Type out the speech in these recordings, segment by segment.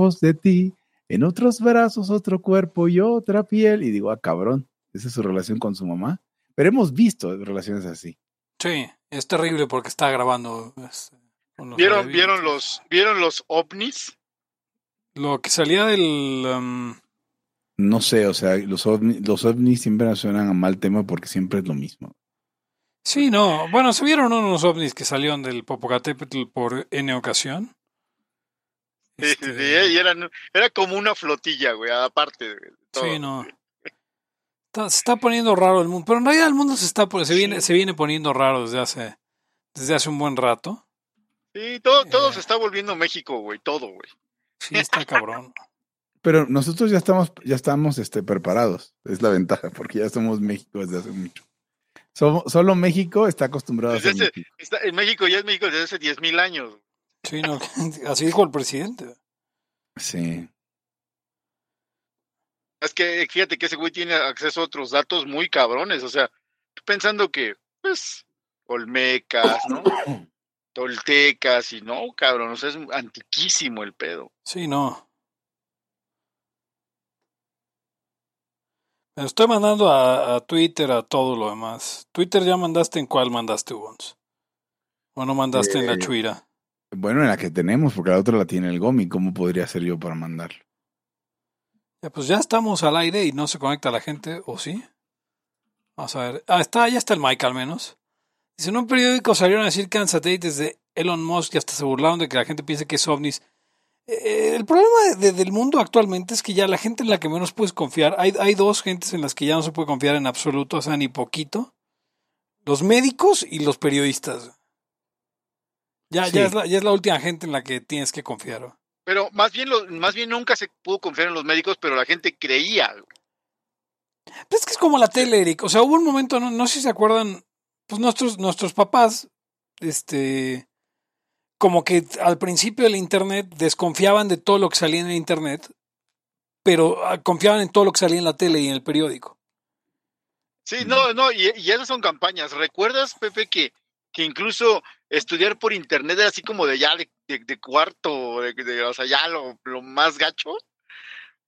lejos de ti, en otros brazos, otro cuerpo y otra piel. Y digo, ah, cabrón, esa es su relación con su mamá. Pero hemos visto relaciones así. Sí, es terrible porque está grabando. ¿Vieron, ¿vieron, los, ¿Vieron los ovnis? Lo que salía del... Um, no sé, o sea, los ovnis, los ovnis siempre suenan a mal tema porque siempre es lo mismo. Sí, no. Bueno, se vieron unos ovnis que salieron del Popocatépetl por N ocasión. Sí, este y era como una flotilla, güey, aparte. De todo. Sí, no. se está poniendo raro el mundo, pero en realidad el mundo se está se viene se viene poniendo raro desde hace desde hace un buen rato. Sí, todo todo eh. se está volviendo México, güey, todo, güey. Sí, está cabrón. Pero nosotros ya estamos ya estamos este preparados, es la ventaja porque ya somos México desde hace mucho solo México está acostumbrado a ser en México ya es México desde hace 10.000 años. Sí, no, así dijo el presidente. Sí. Es que fíjate que ese güey tiene acceso a otros datos muy cabrones. O sea, pensando que, pues, Olmecas, ¿no? Toltecas y no, cabrón, o sea, es antiquísimo el pedo. Sí, no. Me estoy mandando a, Twitter a todo lo demás. ¿Twitter ya mandaste en cuál mandaste, Wons? ¿O no mandaste en la eh, chuira? Bueno, en la que tenemos, porque la otra la tiene el Gomi. ¿Cómo podría ser yo para mandarlo? Ya, pues ya estamos al aire y no se conecta la gente, ¿o sí? Vamos a ver. Ah, está, ya está el Mike al menos. Dice, en un periódico salieron a decir que eran satélites de Elon Musk y hasta se burlaron de que la gente piense que es ovnis. Eh, el problema del mundo actualmente es que ya la gente en la que menos puedes confiar, hay, hay dos gentes en las que ya no se puede confiar en absoluto, o sea, ni poquito. Los médicos y los periodistas. Ya, ya, es la, ya es la última gente en la que tienes que confiar. Pero más bien, lo, más bien nunca se pudo confiar en los médicos, pero la gente creía. Pues es que es como la tele, Eric. O sea, hubo un momento, no, no sé si se acuerdan, pues nuestros, nuestros papás, este, como que al principio del Internet desconfiaban de todo lo que salía en el Internet, pero ah, confiaban en todo lo que salía en la tele y en el periódico. Sí, no, no, y, esas son campañas. ¿Recuerdas, Pepe, que, que incluso estudiar por Internet era así como de ya de, cuarto, de, o sea, ya lo, más gacho?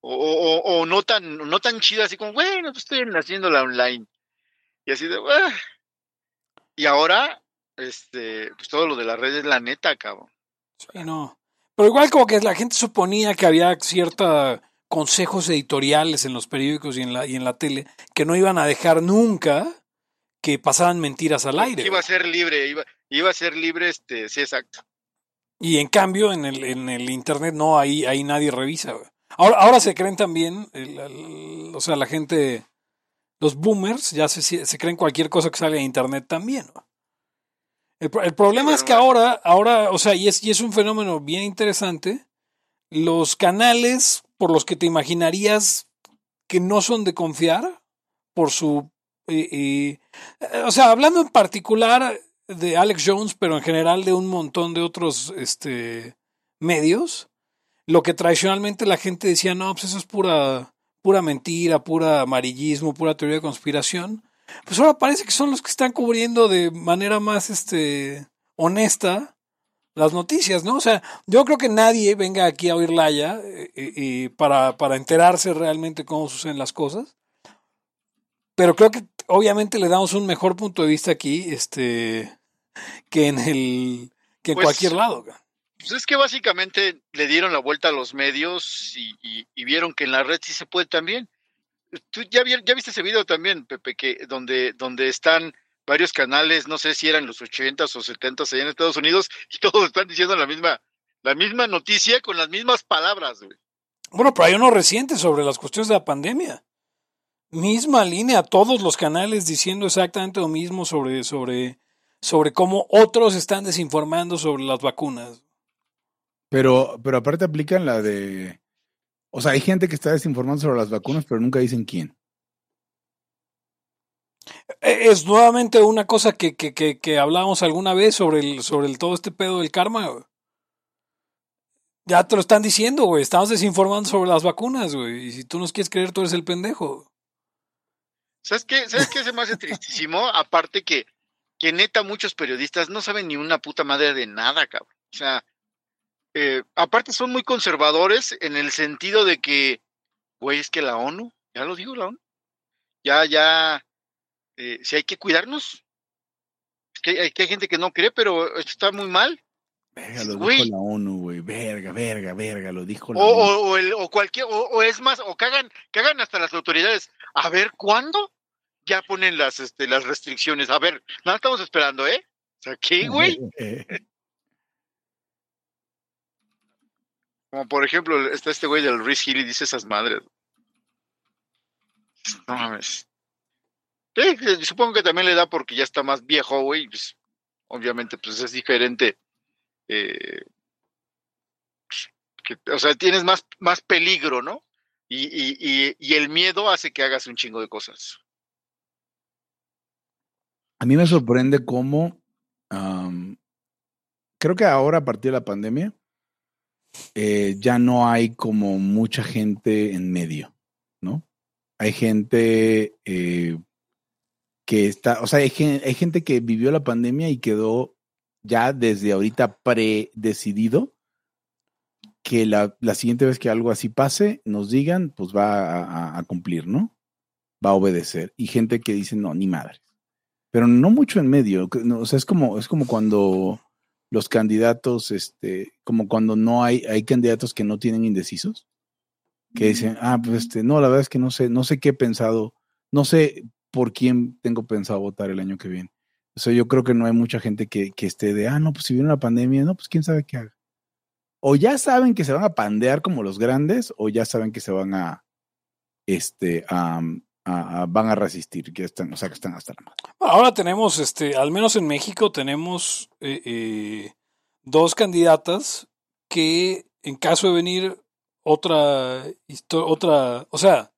O, o, no tan no tan chido así como, bueno, pues estoy haciéndola online. Y así de, y ahora este, pues todo lo de la red es la neta, cabrón. Sí, no. Pero igual como que la gente suponía que había ciertos consejos editoriales en los periódicos y en la, y en la tele que no iban a dejar nunca que pasaran mentiras al aire. Iba a ser libre, iba, iba a ser libre, este, sí, exacto. Y en cambio, en el, en el internet no, ahí, ahí nadie revisa. Ahora, ahora se creen también, o sea, la gente, los boomers ya se, se creen cualquier cosa que sale en internet también. El, problema es que ahora, ahora, o sea, y es, y es un fenómeno bien interesante, los canales por los que te imaginarías que no son de confiar, por su... Eh, eh, o sea, hablando en particular de Alex Jones, pero en general de un montón de otros este, medios, lo que tradicionalmente la gente decía, no, pues eso es pura, pura mentira, pura amarillismo, pura teoría de conspiración pues ahora parece que son los que están cubriendo de manera más este honesta las noticias, ¿no? O sea, yo creo que nadie venga aquí a oír Laya eh, y para, para enterarse realmente cómo suceden las cosas. Pero creo que obviamente le damos un mejor punto de vista aquí, este, que en el, que en pues, cualquier lado. Pues es que básicamente le dieron la vuelta a los medios y, y vieron que en la red sí se puede también. Tú ya, ya viste ese video también, Pepe, que donde, donde están varios canales, no sé si eran los 80 o 70 allá en Estados Unidos, y todos están diciendo la misma, la misma noticia con las mismas palabras, güey. Bueno, pero hay uno reciente sobre las cuestiones de la pandemia. Misma línea, todos los canales diciendo exactamente lo mismo sobre, sobre, sobre cómo otros están desinformando sobre las vacunas. Pero, pero aparte aplican la de o sea, hay gente que está desinformando sobre las vacunas, pero nunca dicen quién. E, es nuevamente una cosa que, que, que, que hablábamos alguna vez sobre el, sobre el, todo este pedo del karma. Ya te lo están diciendo, güey. Estamos desinformando sobre las vacunas, güey. Y si tú nos quieres creer, tú eres el pendejo. ¿Sabes qué? ¿Sabes qué se me hace tristísimo? Aparte que, que neta muchos periodistas no saben ni una puta madre de nada, cabrón. O sea, eh, aparte son muy conservadores en el sentido de que, güey, es que la ONU, ya lo digo, la ONU, ya, ya, eh, si hay que cuidarnos, es que hay, que hay gente que no cree, pero esto está muy mal. Verga, lo Güey. dijo la ONU, güey. Verga, verga, verga, lo dijo O, la ONU. o, o el- o cualquier, o, o es más, o cagan, cagan hasta las autoridades. A ver, ¿cuándo? Ya ponen las, este, las restricciones. A ver, nada estamos esperando, ¿eh? O sea, ¿qué, güey? Como por ejemplo, está este güey del Rhys Hill y dice esas madres. No mames. Sí, eh, supongo que también le da porque ya está más viejo, güey. Pues, obviamente, pues es diferente. eh, que- o sea, tienes más, más peligro, ¿no? Y, el miedo hace que hagas un chingo de cosas. A mí me sorprende cómo, creo que ahora a partir de la pandemia, eh, ya no hay como mucha gente en medio, ¿no? Hay gente eh, que está, o sea, hay, hay gente que vivió la pandemia y quedó ya desde ahorita predecidido que la, la siguiente vez que algo así pase, nos digan, pues va a, cumplir, ¿no? Va a obedecer. Y gente que dice, no, ni madre pero no mucho en medio. no, o sea, es como, es como cuando los candidatos, este, como cuando no hay, hay candidatos que no tienen indecisos, que dicen, ah, pues este, no, la verdad es que no sé, no sé qué he pensado, no sé por quién tengo pensado votar el año que viene. O sea, yo creo que no hay mucha gente que, que esté de, ah, no, pues si viene una pandemia, no, pues quién sabe qué haga. O ya saben que se van a pandear como los grandes, o ya saben que se van a, este, a, a- a- van a resistir, que están, o sea, que están hasta la madre. Ahora tenemos, este, al menos en México, tenemos eh, eh, dos candidatas que, en caso de venir otra, otra, o sea,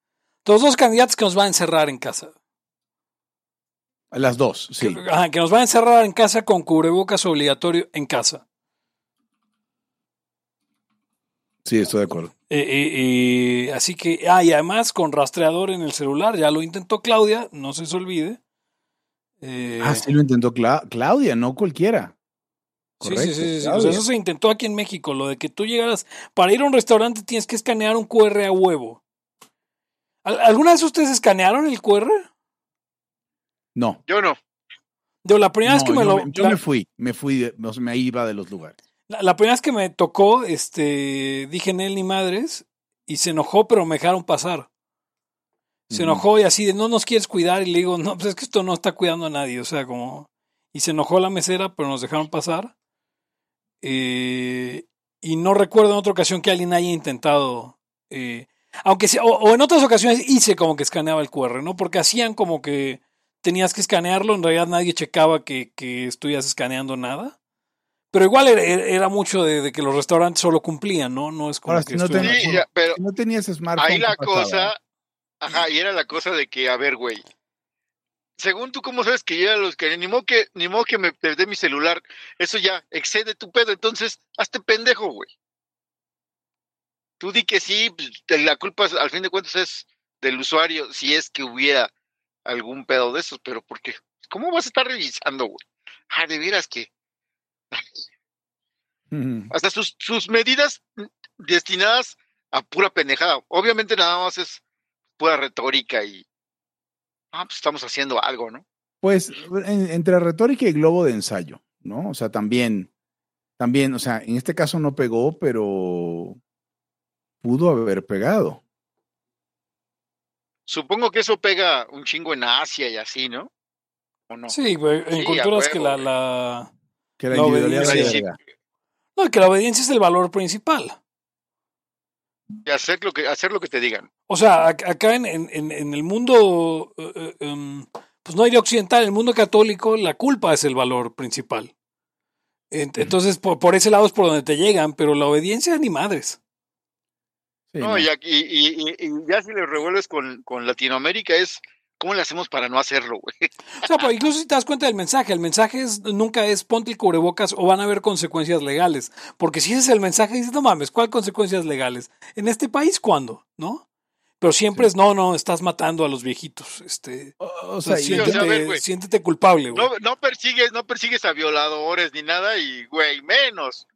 los dos candidatos que nos van a encerrar en casa. Las dos, sí. Que, ajá, que nos van a encerrar en casa con cubrebocas obligatorio en casa. Sí, estoy de acuerdo. Eh, eh, eh, así que, ah, y además con rastreador en el celular, ya lo intentó Claudia, no se se olvide. Eh, Ah, sí lo intentó Cla- Claudia, no cualquiera. Sí, Correcto, sí, sí, sí, sí. O sea, eso se intentó aquí en México, lo de que tú llegaras, para ir a un restaurante tienes que escanear un QR a huevo. ¿Al- ¿Alguna vez ustedes escanearon el QR? No. Yo no. Yo, la primera vez no, que me yo, lo, me, yo la, me fui, me fui, me iba de los lugares. La- la primera vez que me tocó, este, dije en él ni madres, y se enojó, pero me dejaron pasar. Se enojó y así de no nos quieres cuidar, y le digo, no, pues es que esto no está cuidando a nadie, o sea, como. Y se enojó la mesera, pero nos dejaron pasar. Eh, y no recuerdo en otra ocasión que alguien haya intentado. eh, aunque sea, o, o en otras ocasiones hice como que escaneaba el QR, ¿no? Porque hacían como que tenías que escanearlo, en realidad nadie checaba que, que estuvieras escaneando nada. Pero igual era, era mucho de, de que los restaurantes solo cumplían, ¿no? No es como Ahora, que si no estuvieran- Sí, ya, pero Si no tenías smartphone. ahí la cosa, ajá, y era la cosa de que, a ver, güey, según tú, ¿cómo sabes que yo ya los que ni modo que, ni modo que me perdí mi celular? Eso ya excede tu pedo, entonces, hazte pendejo, güey. Tú di que sí, pues, la culpa al fin de cuentas es del usuario, si es que hubiera algún pedo de esos, pero ¿por qué? ¿Cómo vas a estar revisando, güey? Ah, de veras que Hasta sus, sus medidas destinadas a pura pendejada. Obviamente nada más es pura retórica y ah, pues estamos haciendo algo, ¿no? Pues en- entre retórica y globo de ensayo, ¿no? O sea, también, también, o sea, en este caso no pegó, pero pudo haber pegado. Supongo que eso pega un chingo en Asia y así, ¿no? ¿O no? Sí, güey, en Sí, culturas que la, Que la obediencia. no, que la obediencia es el valor principal. Y hacer lo que, hacer lo que te digan. O sea, ac- acá en, en- en- el mundo, eh, eh, em, pues no hay occidental, en el mundo católico la culpa es el valor principal. Ent- Entonces, por, por ese lado es por donde te llegan, pero la obediencia ni madres. Sí, no, no. Y, aquí- y, y- y ya si le revuelves con, con Latinoamérica es, ¿cómo le hacemos para no hacerlo, güey? O sea, pues, incluso si te das cuenta del mensaje, el mensaje es, nunca es ponte el cubrebocas o van a haber consecuencias legales. Porque si ese es el mensaje, dices, no mames, ¿cuál consecuencias legales? ¿En este país cuándo? ¿No? Pero siempre Sí. es, no, no, estás matando a los viejitos. Este, O, o sea, o siéntete, ver, culpable, güey. No, no persigues, no persigues a violadores ni nada y, güey, menos.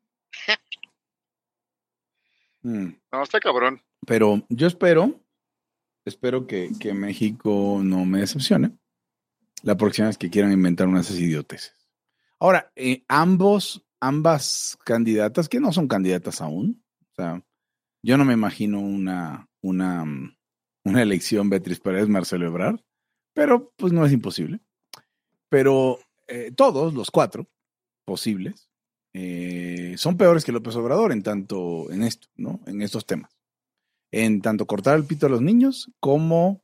Mm. No, está cabrón. Pero yo espero, espero que, que México no me decepcione la próxima vez que quieran inventar unas idioteces. Ahora, eh, ambos, ambas candidatas, que no son candidatas aún, o sea, yo no me imagino una, una, una elección Beatriz Paredes Marcelo Ebrard, pero pues no es imposible. Pero eh, todos, los cuatro posibles, eh, son peores que López Obrador en tanto en esto, ¿no? En estos temas. En tanto cortar el pito a los niños como,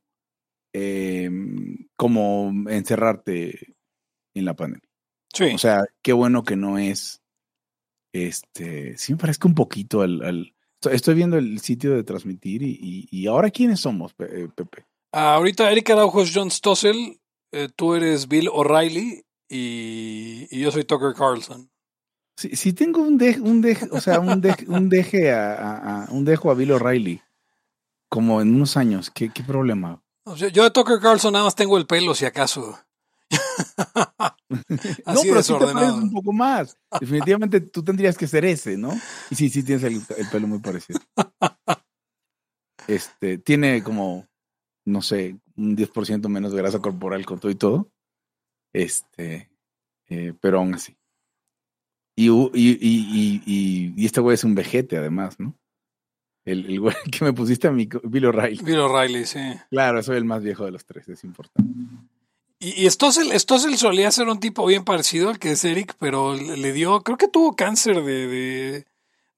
eh, como encerrarte en la pandemia. Sí. O sea, qué bueno que no es. Este, sí me parezca un poquito al. al- estoy- viendo el sitio de transmitir y, y- y ahora quiénes somos, eh, Pepe. Ah, ahorita Erika Araujo es John Stossel, eh, tú eres Bill O'Reilly y, y yo soy Tucker Carlson. Si, si tengo un deje, un deje, o sea, un deje, un deje a, a- a- un dejo a Bill O'Reilly, como en unos años, ¿qué, qué problema? Yo de Tucker Carlson nada más tengo el pelo, si acaso. no, Así pero sí te pareces un poco más. Definitivamente tú tendrías que ser ese, ¿no? Y sí, sí tienes el, el pelo muy parecido. Este, tiene como, no sé, un 10% menos de grasa corporal con todo y todo. Este, eh, pero aún así. Y, u- y, y, y, y- y este güey es un vejete, además, ¿no? El, el güey que me pusiste a mi Bill O'Reilly. Bill O'Reilly, sí. Claro, soy el más viejo de los tres, es importante. Y, y Stossel, Stossel solía ser un tipo bien parecido al que es Eric, pero le, dio, creo que tuvo cáncer de, de,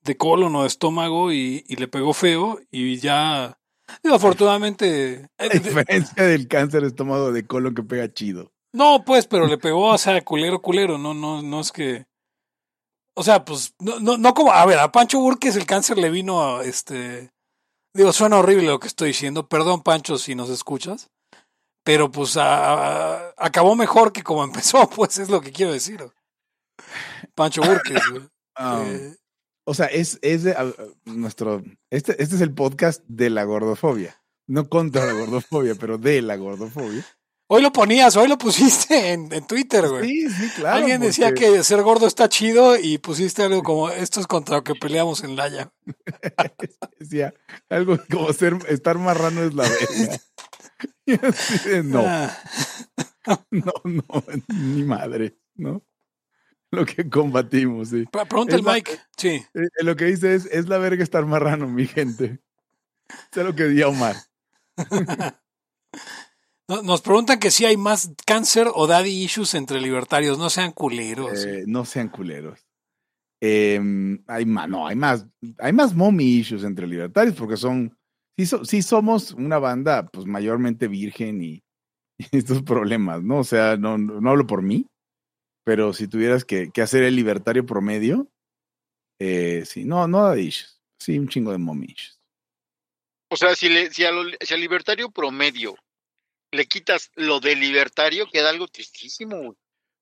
de colon o de estómago y, y le pegó feo y ya, digo, afortunadamente, A eh, diferencia del cáncer de estómago de colon que pega chido. no, pues, pero le pegó, o sea, culero, culero, no, no, no es que, o sea, pues, no, no, no como, a ver, a Pancho Burques el cáncer le vino a, este, digo, suena horrible lo que estoy diciendo, perdón Pancho si nos escuchas, pero pues a- a- acabó mejor que como empezó, pues es lo que quiero decir. Pancho Burques. güey. Ah, Eh, O sea, es, es de, nuestro. Este, este es el podcast de la gordofobia. No contra la gordofobia, pero de la gordofobia. Hoy lo ponías, hoy lo pusiste en, en Twitter, güey. Sí, sí, claro. Alguien decía que ser gordo está chido y pusiste algo como esto es contra lo que peleamos en Laya. Decía algo como ser, estar marrano es la verga. No, Ah, no, no, ni madre, ¿no? Lo que combatimos, sí. pre- pregunta el Es Mike. Sí. Eh, Lo que dice es, es la verga estar marrano, mi gente. Sé lo que decía Omar. No- Nos preguntan que si hay más cáncer o daddy issues entre libertarios. No sean culeros. Eh, no sean culeros. Eh, hay más, no, hay más, hay más mommy issues entre libertarios porque son, sí, so- sí somos una banda, pues mayormente virgen y, y estos problemas, ¿no? O sea, no, no, no hablo por mí, pero si tuvieras que, que hacer el libertario promedio, eh, sí, no, no da issues, sí, un chingo de mommy issues. O sea, si, le, si, a lo- si al libertario promedio le quitas lo de libertario, queda algo tristísimo.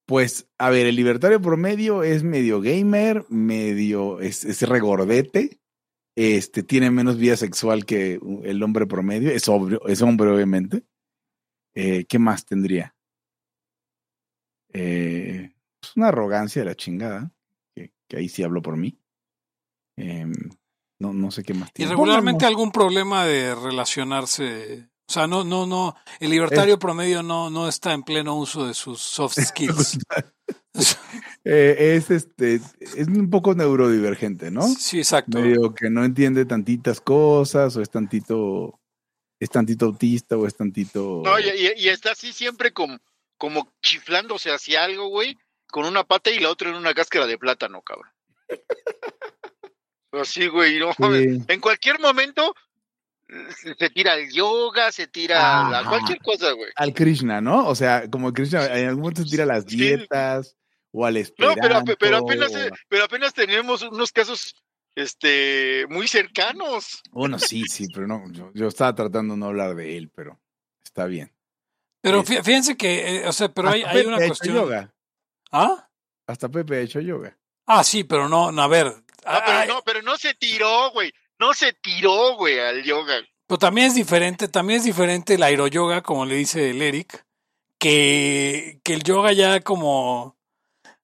Pues, a ver, el libertario promedio es medio gamer, medio, es, es regordete, este, tiene menos vida sexual que el hombre promedio, es, obvio, es hombre obviamente. Eh, ¿Qué más tendría? Eh, pues una arrogancia de la chingada, que, que ahí sí hablo por mí. Em, no, no sé qué más Y tiene. regularmente Pónganos- algún problema de relacionarse. O sea, no, no, no. El libertario promedio no, no está en pleno uso de sus soft skills. Eh, es este, es un poco neurodivergente, ¿no? Sí, exacto. medio que no entiende tantitas cosas o es tantito es tantito autista o es tantito No, y, y- y está así siempre como, como chiflándose hacia algo, güey, con una pata y la otra en una cáscara de plátano, cabrón. Así, güey, no. Sí. En cualquier momento se tira el yoga, se tira la- Ajá. cualquier cosa, güey. al Krishna, ¿no? O sea, como Krishna en algún momento se tira a las Sí. dietas o al No, esperanto. pero, ape- pero apenas, eh, pero apenas tenemos unos casos este muy cercanos. Bueno, sí, sí, pero no, yo, yo estaba tratando de no hablar de él, pero está bien. Pero Es- fí- fíjense que, eh, o sea, pero hay, Hasta hay Pepe una ha hecho cuestión. yoga. ¿Ah? Hasta Pepe ha hecho yoga. Ah, sí, pero no, no, a ver. No, pero ay, no, pero no se tiró, güey. No se tiró, güey, al yoga. Pero también es diferente, también es diferente el aeroyoga, como le dice el Eric, que, que el yoga ya como...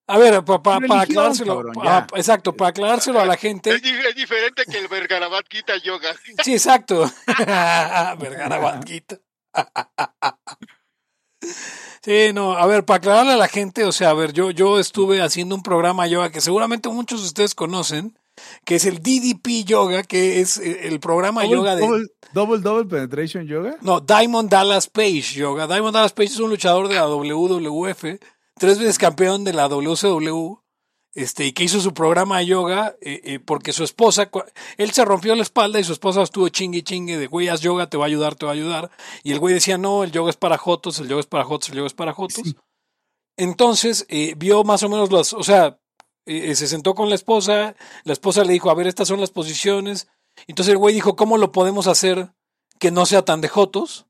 A ver, pa- pa- para aclarárselo, cabrón, pa- ya. exacto, para aclarárselo a la gente. Es, di- es diferente que el Vergarabat quita yoga. Sí, exacto. Vergara Guadguita. Sí, no, a ver, para aclararle a la gente, o sea, a ver, yo, yo estuve haciendo un programa yoga que seguramente muchos de ustedes conocen, que es el DDP Yoga, que es eh, el programa Double, yoga de... double, double, double penetration yoga. No, Diamond Dallas Page Yoga. Diamond Dallas Page es un luchador de la WWF, tres veces campeón de la WCW, este, y que hizo su programa de yoga eh, eh, porque su esposa, él se rompió la espalda y su esposa estuvo chingue chingue de, güey, haz yoga, te va a ayudar, te va a ayudar. Y el güey decía, no, el yoga es para jotos, el yoga es para jotos, el yoga es para jotos. Sí. Entonces, eh, vio más o menos las, o sea, eh, se sentó con la esposa, la esposa le dijo, a ver, estas son las posiciones. Entonces el güey dijo, ¿cómo lo podemos hacer que no sea tan de jotos?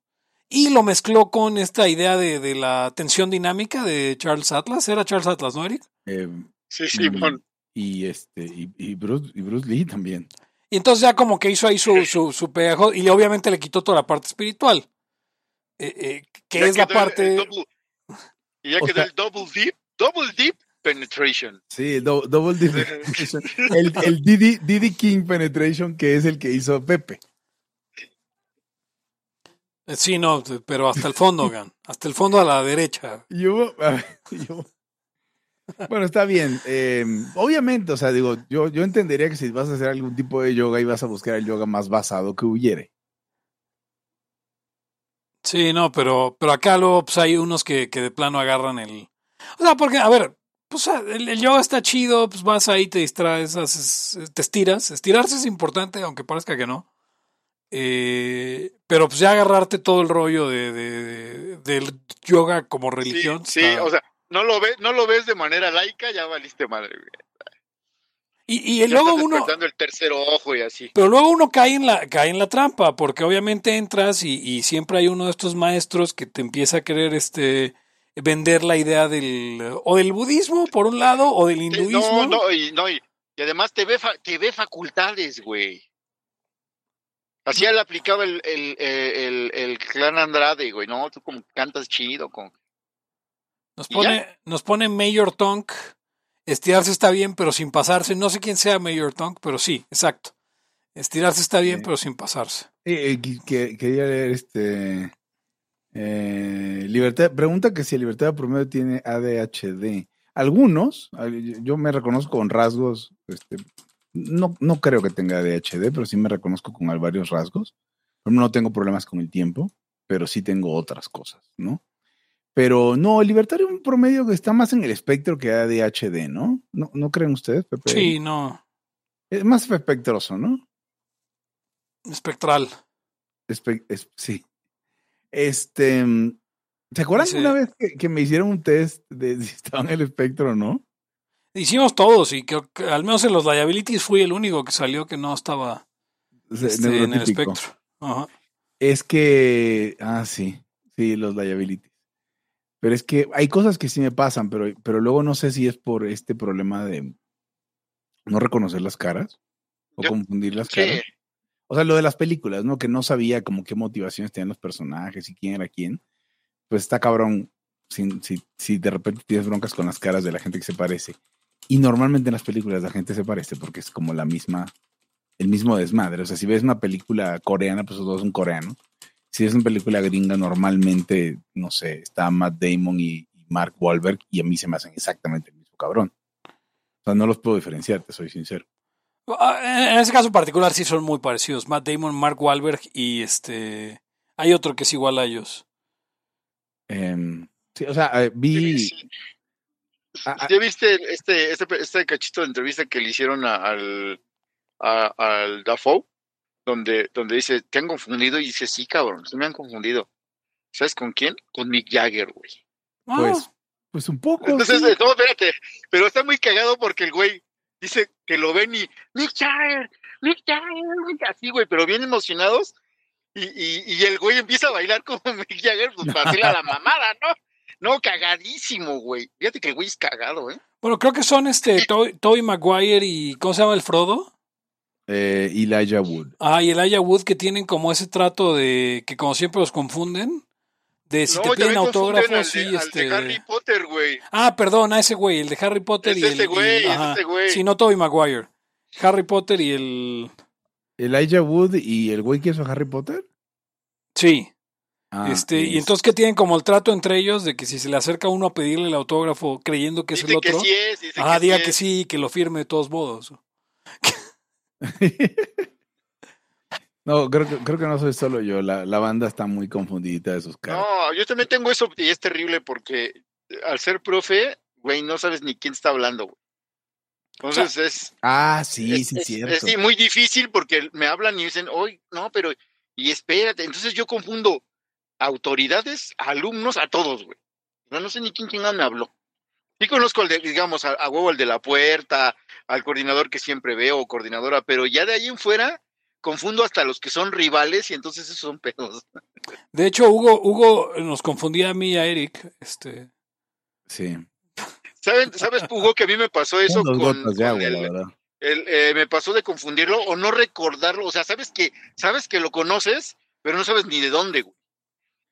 Y lo mezcló con esta idea de, de la tensión dinámica de Charles Atlas. ¿Era Charles Atlas, no, Eric? Eh, Sí, Simón. y este y, y Bruce, y Bruce Lee también. Y entonces ya como que hizo ahí su, su, su pegajo y obviamente le quitó toda la parte espiritual. Eh, eh, que Ya es la parte... y ya O quedó sea- el double deep, double deep penetration. Sí, do- double deep penetration. El, el Diddy, Diddy King penetration, que es el que hizo Pepe. eh, Sí, no, pero hasta el fondo, Gan. Hasta el fondo a la derecha. Y hubo- a ver, y hubo- Bueno, está bien. eh, obviamente, o sea, digo, yo, yo entendería que si vas a hacer algún tipo de yoga y vas a buscar el yoga más basado que hubiere. Sí, no, pero, pero acá luego pues, hay unos que, que de plano agarran el... O sea, porque, a ver, pues ah, el, el yoga está chido, pues vas ahí, te distraes, haces, te estiras. Estirarse es importante, aunque parezca que no. Eh, pero pues ya agarrarte todo el rollo de, de- de- del yoga como religión. Sí, o sea, no lo, ves, no lo ves de manera laica, ya valiste madre. y, y luego estás uno... el tercer ojo y así. Pero luego uno cae en la, cae en la trampa, porque obviamente entras y, y siempre hay uno de estos maestros que te empieza a querer este vender la idea del o del budismo por un lado o del hinduismo. No, no, y, no, y, y además te ve, fa- te ve facultades, güey. Así él aplicaba el, el, el, el clan Andrade, güey. No, tú como cantas chido. Con... Nos ¿Y pone, nos pone Mayor Tonk. Estirarse está bien, pero sin pasarse. No sé quién sea Mayor Tonk, pero sí, exacto. Estirarse está bien, Sí. pero sin pasarse. Eh, eh, que- que- quería leer este. Eh, libertad, pregunta que si el libertad promedio tiene ADHD. Algunos, al- yo me reconozco con rasgos, este, no, no creo que tenga ADHD, pero sí me reconozco con varios rasgos. No tengo problemas con el tiempo, pero sí tengo otras cosas, ¿no? Pero no, el libertario promedio que está más en el espectro que ADHD, ¿no? ¿No, ¿no creen ustedes, Pepe? Sí, no. Es más espectroso, ¿no? Espectral. Espe- es- sí. Este. mm, ¿Se acuerdan Dice- una vez que, que me hicieron un test de si estaba en el espectro o no? Hicimos todos y creo que al menos en los liabilities fui el único que salió que no estaba este, en el espectro. Ajá. Es que. Ah, sí. Sí, los liabilities. Pero es que hay cosas que sí me pasan, pero, pero luego no sé si es por este problema de no reconocer las caras o Yo- confundir las Sí, caras. O sea, lo de las películas, ¿no? Que no sabía como qué motivaciones tenían los personajes y quién era quién. Pues está cabrón si, si, si de repente tienes broncas con las caras de la gente que se parece. Y normalmente en las películas la gente se parece porque es como la misma, el mismo desmadre. O sea, si ves una película coreana, pues todos son coreanos. Si es una película gringa, normalmente, no sé, está Matt Damon y Mark Wahlberg y a mí se me hacen exactamente el mismo cabrón. O sea, no los puedo diferenciar, te soy sincero. Ah, En ese caso particular sí son muy parecidos. Matt Damon, Mark Wahlberg y este... Hay otro que es igual a ellos. Em, sí, o sea, eh, vi... sí, sí. ah, ah, ¿Ya viste este, este, este cachito de entrevista que le hicieron a- al, a- al Dafoe? Donde, donde dice, te han confundido y dice, sí, cabrón, se me han confundido. ¿Sabes con quién? Con Mick Jagger, güey. Ah, Pues, pues un poco. Entonces, sí. no, espérate, pero está muy cagado porque el güey dice que lo ven y Mick Jagger, Mick Jagger, Mick", así, güey, pero bien emocionados. Y, y, y el güey empieza a bailar como Mick Jagger, pues para hacerle a la mamada, ¿no? No, cagadísimo, güey. Fíjate que el güey es cagado, ¿eh? Bueno, creo que son este Toby, Tobey Maguire y ¿cómo se llama el Frodo? Eh, Elijah Wood. Ah, y el Aya Wood que tienen como ese trato de que como siempre los confunden, De si No, te y piden autógrafos, al de, al de este. Harry Potter, güey. Ah, perdón, a ese güey, el de Harry Potter Es y el. ese güey, y- es ajá. ese güey. Sí, no Tobey Maguire. Harry Potter y el. Elijah Wood y el güey que hizo Harry Potter. Sí. Ah, este, y es- entonces que tienen como el trato entre ellos de que si se le acerca uno a pedirle el autógrafo creyendo que es el que otro, sí es, dice ah, que diga sí que sí, que lo firme de todos modos. no, creo que, creo que no soy solo yo. La, la banda está muy confundida de sus caras. No, yo también tengo eso y es terrible porque al ser profe, güey, no sabes ni quién está hablando, güey. Entonces es, Ah, sí, es, sí, es- cierto. es sí, muy difícil porque me hablan y dicen, hoy, no, pero, y espérate. Entonces yo confundo autoridades, alumnos, a todos, güey. No, no sé ni quién quién me habló. Sí conozco al de, digamos, a, a huevo el de la puerta, al coordinador que siempre veo, coordinadora, pero ya de ahí en fuera confundo hasta los que son rivales y entonces esos son pedos. De hecho, Hugo, Hugo nos confundía a mí y a Eric. Este, Sí. ¿Saben, ¿Sabes, Hugo, que a mí me pasó eso con, de agua, el, la verdad. el, eh, me pasó de confundirlo o no recordarlo. O sea, sabes que, sabes que lo conoces, pero no sabes ni de dónde, güey.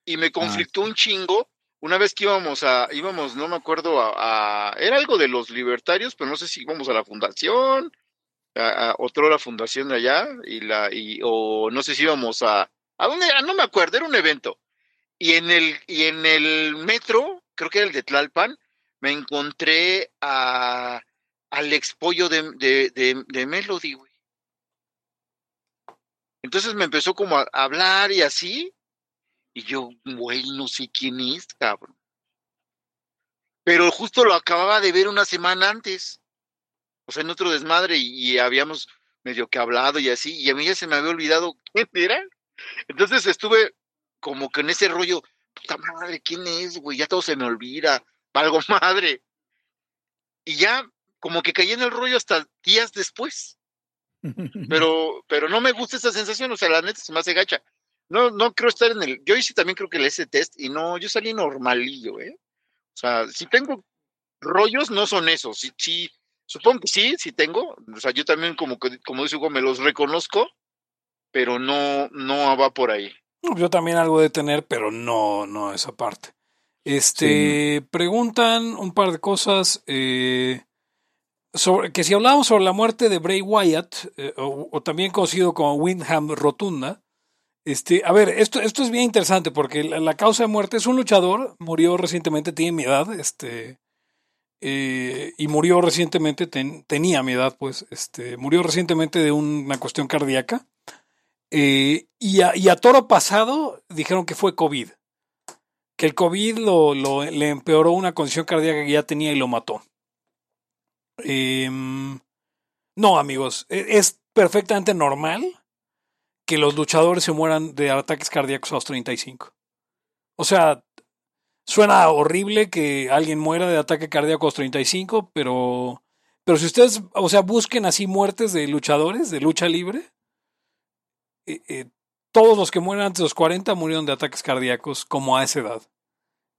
Y me conflictó un chingo una vez que íbamos a, íbamos, no me acuerdo, a, a- era algo de los libertarios, pero no sé si íbamos a la fundación, a, a otra fundación de allá, y la, y, o no sé si íbamos a, ¿a dónde era? No me acuerdo, era un evento. Y en el, y en el metro, creo que era el de Tlalpan, me encontré a, al expollo de, de, de, de Melody, güey. Entonces me empezó como a hablar y así, y yo, güey, no sé quién es, cabrón. Pero justo lo acababa de ver una semana antes, o sea, en otro desmadre, y, y habíamos medio que hablado y así, y a mí ya se me había olvidado quién era. Entonces estuve como que en ese rollo, puta madre, ¿quién es, güey? Ya todo se me olvida, valgo madre. Y ya como que caí en el rollo hasta días después. Pero, pero no me gusta esa sensación, o sea, la neta se me hace gacha. No, no creo estar en el. Yo hice también creo que el ese test y no, yo salí normalillo, ¿eh? O sea, si tengo rollos, no son esos. Sí, sí, supongo que sí, sí tengo. O sea, yo también, como, que- como dice Hugo, me los reconozco, pero no, no va por ahí. yo también algo de tener, pero no, no esa parte. Este, preguntan un par de cosas. eh, sobre, que si hablábamos sobre la muerte de Bray Wyatt, eh, o, o también conocido como Windham Rotunda, este, a ver, esto, esto es bien interesante porque la, la causa de muerte es un luchador, murió recientemente, tiene mi edad, este, eh, y murió recientemente, ten- tenía mi edad, pues, este, murió recientemente de una cuestión cardíaca. eh, y, a, toro pasado dijeron que fue COVID. Que el COVID lo, lo- le empeoró una condición cardíaca que ya tenía y lo mató. Em, no, amigos, e- es perfectamente normal que los luchadores se mueran de ataques cardíacos a los 35. O sea, suena horrible que alguien muera de ataque cardíaco a los 35, pero, pero si ustedes, o sea, busquen así muertes de luchadores, de lucha libre, eh, eh, todos los que mueren antes de los 40 murieron de ataques cardíacos como a esa edad.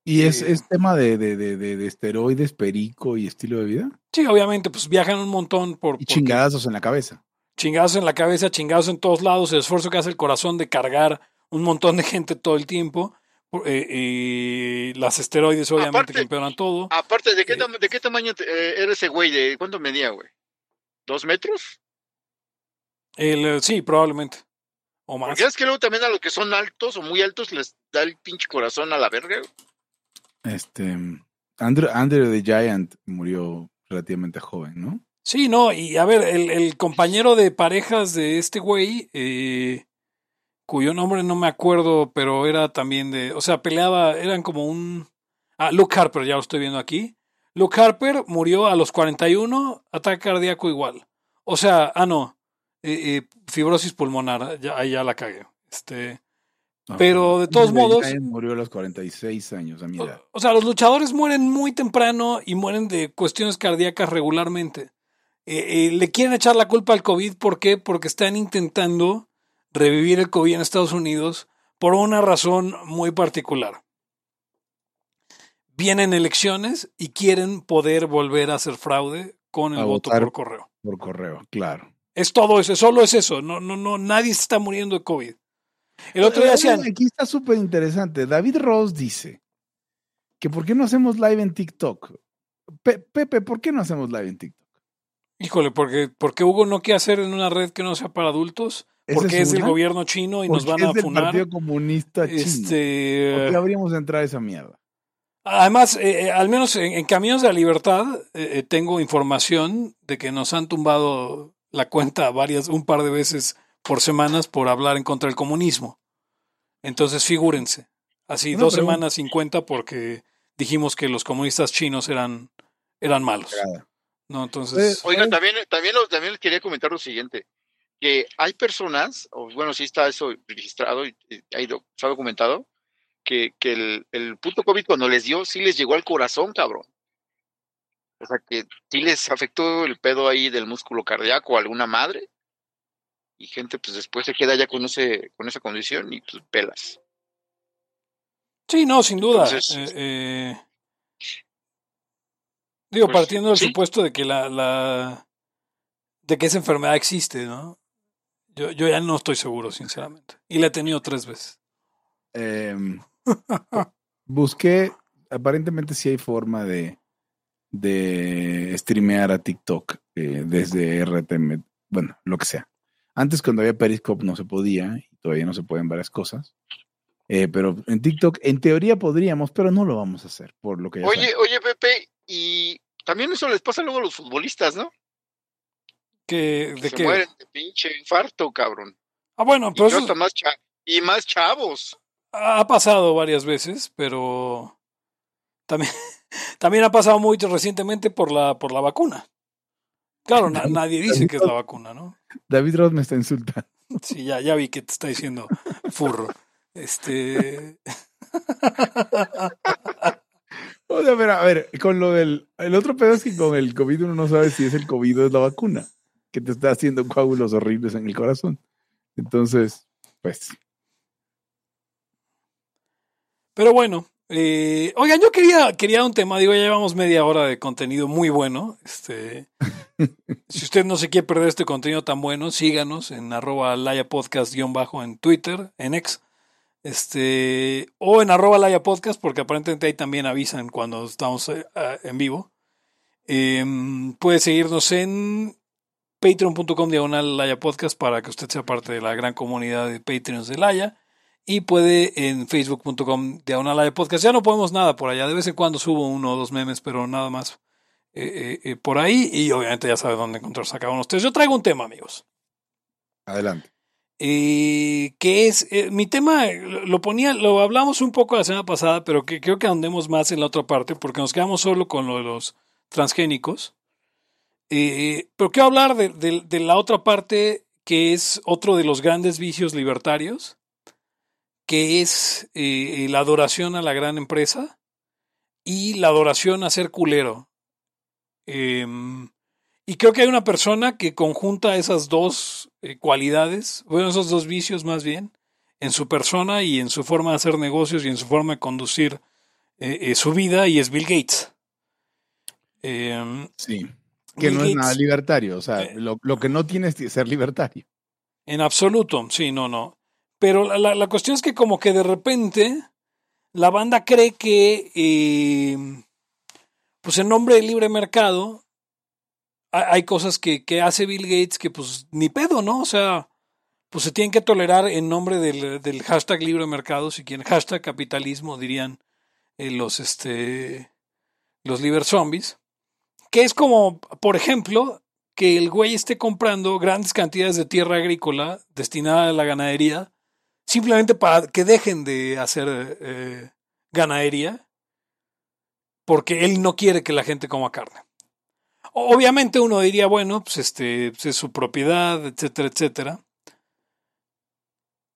¿Y es, Eh, es tema de, de, de, de, de esteroides, perico y estilo de vida? Sí, obviamente, pues viajan un montón por Y chingadazos en la cabeza. chingados en la cabeza, chingados en todos lados, el esfuerzo que hace el corazón de cargar un montón de gente todo el tiempo. Eh, eh, las esteroides obviamente Aparte- que empeoran todo. Aparte, ¿de qué, Eh, de qué tamaño te- eh, era ese güey? ¿De cuánto medía, güey? ¿Dos metros? El, sí, probablemente. O más. Porque es que luego también a los que son altos o muy altos les da el pinche corazón a la verga. Este, Andrew, Andrew the Giant murió relativamente joven, ¿no? Sí, no, y a ver, el, el compañero de parejas de este güey, eh, cuyo nombre no me acuerdo, pero era también de, o sea, peleaba, eran como un... Ah, Luke Harper, ya lo estoy viendo aquí. Luke Harper murió a los 41, ataque cardíaco igual. O sea, ah, no, eh, eh, fibrosis pulmonar, ya, ahí ya la cagué. Este, No, Pero, de todos modos- murió a los 46 años a mi edad. O, o sea, los luchadores mueren muy temprano y mueren de cuestiones cardíacas regularmente. Eh, le quieren echar la culpa al COVID, ¿por qué? Porque están intentando revivir el COVID en Estados Unidos por una razón muy particular. Vienen elecciones y quieren poder volver a hacer fraude con el A voto por correo. Por correo, claro. Es todo eso, solo es eso. No, no, no, nadie se está muriendo de COVID. El otro día. Aquí está súper interesante. David Ross dice que ¿por qué no hacemos live en TikTok? Pepe, ¿por qué no hacemos live en TikTok? Híjole, porque, porque Hugo no quiere hacer en una red que no sea para adultos. Porque es, el gobierno chino y nos van a es funar. el Partido Comunista Chino. Este, ¿Por qué habríamos de entrar a esa mierda? Además, eh, eh, al menos en, Caminos de la Libertad eh, tengo información de que nos han tumbado la cuenta varias, un par de veces por semanas por hablar en contra del comunismo. Entonces, figúrense. Así, dos semanas sin cuenta porque dijimos que los comunistas chinos eran, eran malos. No, entonces. Oiga, también, también, también les quería comentar lo siguiente: que hay personas, o bueno, sí está eso registrado y, ha ido, se ha documentado, que, que el, el, puto COVID cuando les dio, sí les llegó al corazón, cabrón. O sea, que sí les afectó el pedo ahí del músculo cardíaco a alguna madre. Y gente, pues después se queda ya con, ese, con esa condición y pues pelas. Sí, no, sin duda. eh, eh Digo, pues, partiendo del supuesto de que la, la, de que esa enfermedad existe, ¿no? Yo, yo ya no estoy seguro, sinceramente. Y la he tenido tres veces. Em, busqué, aparentemente sí hay forma de, de streamear a TikTok eh, desde RTM, bueno, lo que sea. Antes cuando había Periscope no se podía y todavía no se pueden varias cosas. Eh, pero en TikTok, en teoría podríamos, pero no lo vamos a hacer, por lo que Oye, oye, Pepe, y también eso les pasa luego a los futbolistas, ¿no? Que, ¿De se mueren de pinche infarto, cabrón. Ah, bueno, pero y, más y más chavos. Ha pasado varias veces, pero también, también ha pasado muy recientemente por la, por la vacuna. Claro, nadie dice que es la vacuna, ¿no? David Ross me está insultando. Sí, ya, ya vi que te está diciendo furro. Este. O sea, a ver, a ver, con lo del. El otro pedo es que con el COVID uno no sabe si es el COVID o es la vacuna, que te está haciendo coágulos horribles en el corazón. Entonces, pues. Pero bueno, eh, oigan, yo quería, quería un tema, digo, ya llevamos media hora de contenido muy bueno. Este, si usted no se quiere perder este contenido tan bueno, síganos en arroba laya podcast-bajo en Twitter, en X este, o en arroba Laya Podcast, porque aparentemente ahí también avisan cuando estamos eh, en vivo. Eh, puede seguirnos en patreon.com diagonal Laya Podcast para que usted sea parte de la gran comunidad de Patreons de Laya. Y puede en facebook.com diagonal Laya Podcast. Ya no podemos nada por allá. De vez en cuando subo uno o dos memes, pero nada más eh, eh, por ahí. Y obviamente ya sabe dónde encontrarse a cada uno de ustedes. Yo traigo un tema, amigos. Adelante. Eh, que es eh, mi tema, lo ponía, lo hablamos un poco la semana pasada, pero que creo que andemos más en la otra parte porque nos quedamos solo con lo de los transgénicos. Eh, pero quiero hablar de, la otra parte que es otro de los grandes vicios libertarios, que es la adoración a la gran empresa y la adoración a ser culero. Em, y creo que hay una persona que conjunta esas dos eh, cualidades, bueno, esos dos vicios más bien, en su persona y en su forma de hacer negocios y en su forma de conducir eh, eh, su vida, y es Bill Gates. Em, sí, que no es nada libertario, o sea, lo, que no tiene es ser libertario. En absoluto, sí, no, no. Pero la, la cuestión es que como que de repente la banda cree que, em, pues en nombre del libre mercado, hay cosas que, que, hace Bill Gates que pues ni pedo, ¿no? O sea, pues se tienen que tolerar en nombre del, del hashtag libre mercado, si quieren, hashtag capitalismo, dirían eh, los, este, los liber zombies, que es como, por ejemplo, que el güey esté comprando grandes cantidades de tierra agrícola destinada a la ganadería, simplemente para que dejen de hacer eh, ganadería, porque él no quiere que la gente coma carne. Obviamente uno diría, bueno, pues este pues, es su propiedad, etcétera, etcétera.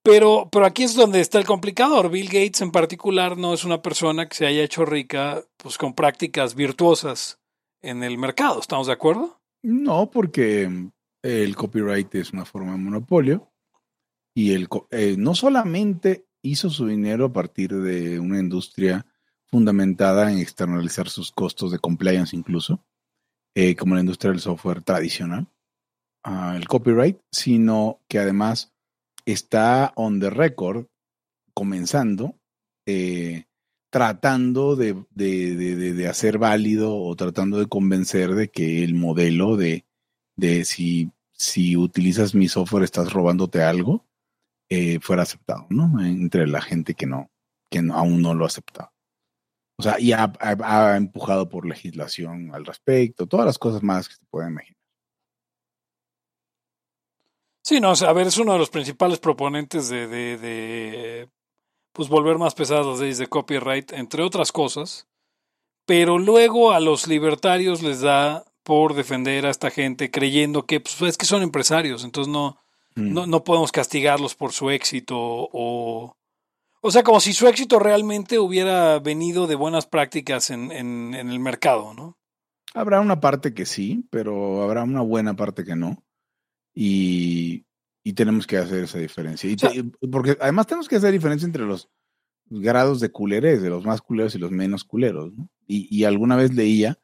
Pero, pero aquí es donde está el complicador. Bill Gates en particular no es una persona que se haya hecho rica pues, con prácticas virtuosas en el mercado. ¿Estamos de acuerdo? No, porque el copyright es una forma de monopolio y el, eh, no solamente hizo su dinero a partir de una industria fundamentada en externalizar sus costos de compliance incluso, eh, como la industria del software tradicional, el copyright, sino que además está on the record, comenzando, eh, tratando de, de, de, de, hacer válido o tratando de convencer de que el modelo de, si, si utilizas mi software estás robándote algo, eh, fuera aceptado, ¿no? Entre la gente que no, que aún no lo ha aceptado. O sea, y ha, ha, empujado por legislación al respecto, todas las cosas más que se pueden imaginar. Sí, no, a ver, es uno de los principales proponentes de pues volver más pesadas las leyes de copyright, entre otras cosas, pero luego a los libertarios les da por defender a esta gente creyendo que pues, es que son empresarios, entonces no, mm. no, no podemos castigarlos por su éxito o o sea, como si su éxito realmente hubiera venido de buenas prácticas en, en, el mercado, ¿no? Habrá una parte que sí, pero habrá una buena parte que no. Y, y tenemos que hacer esa diferencia. Y porque además tenemos que hacer diferencia entre los grados de culerés, de los más culeros y los menos culeros. ¿no? Y, y alguna vez leía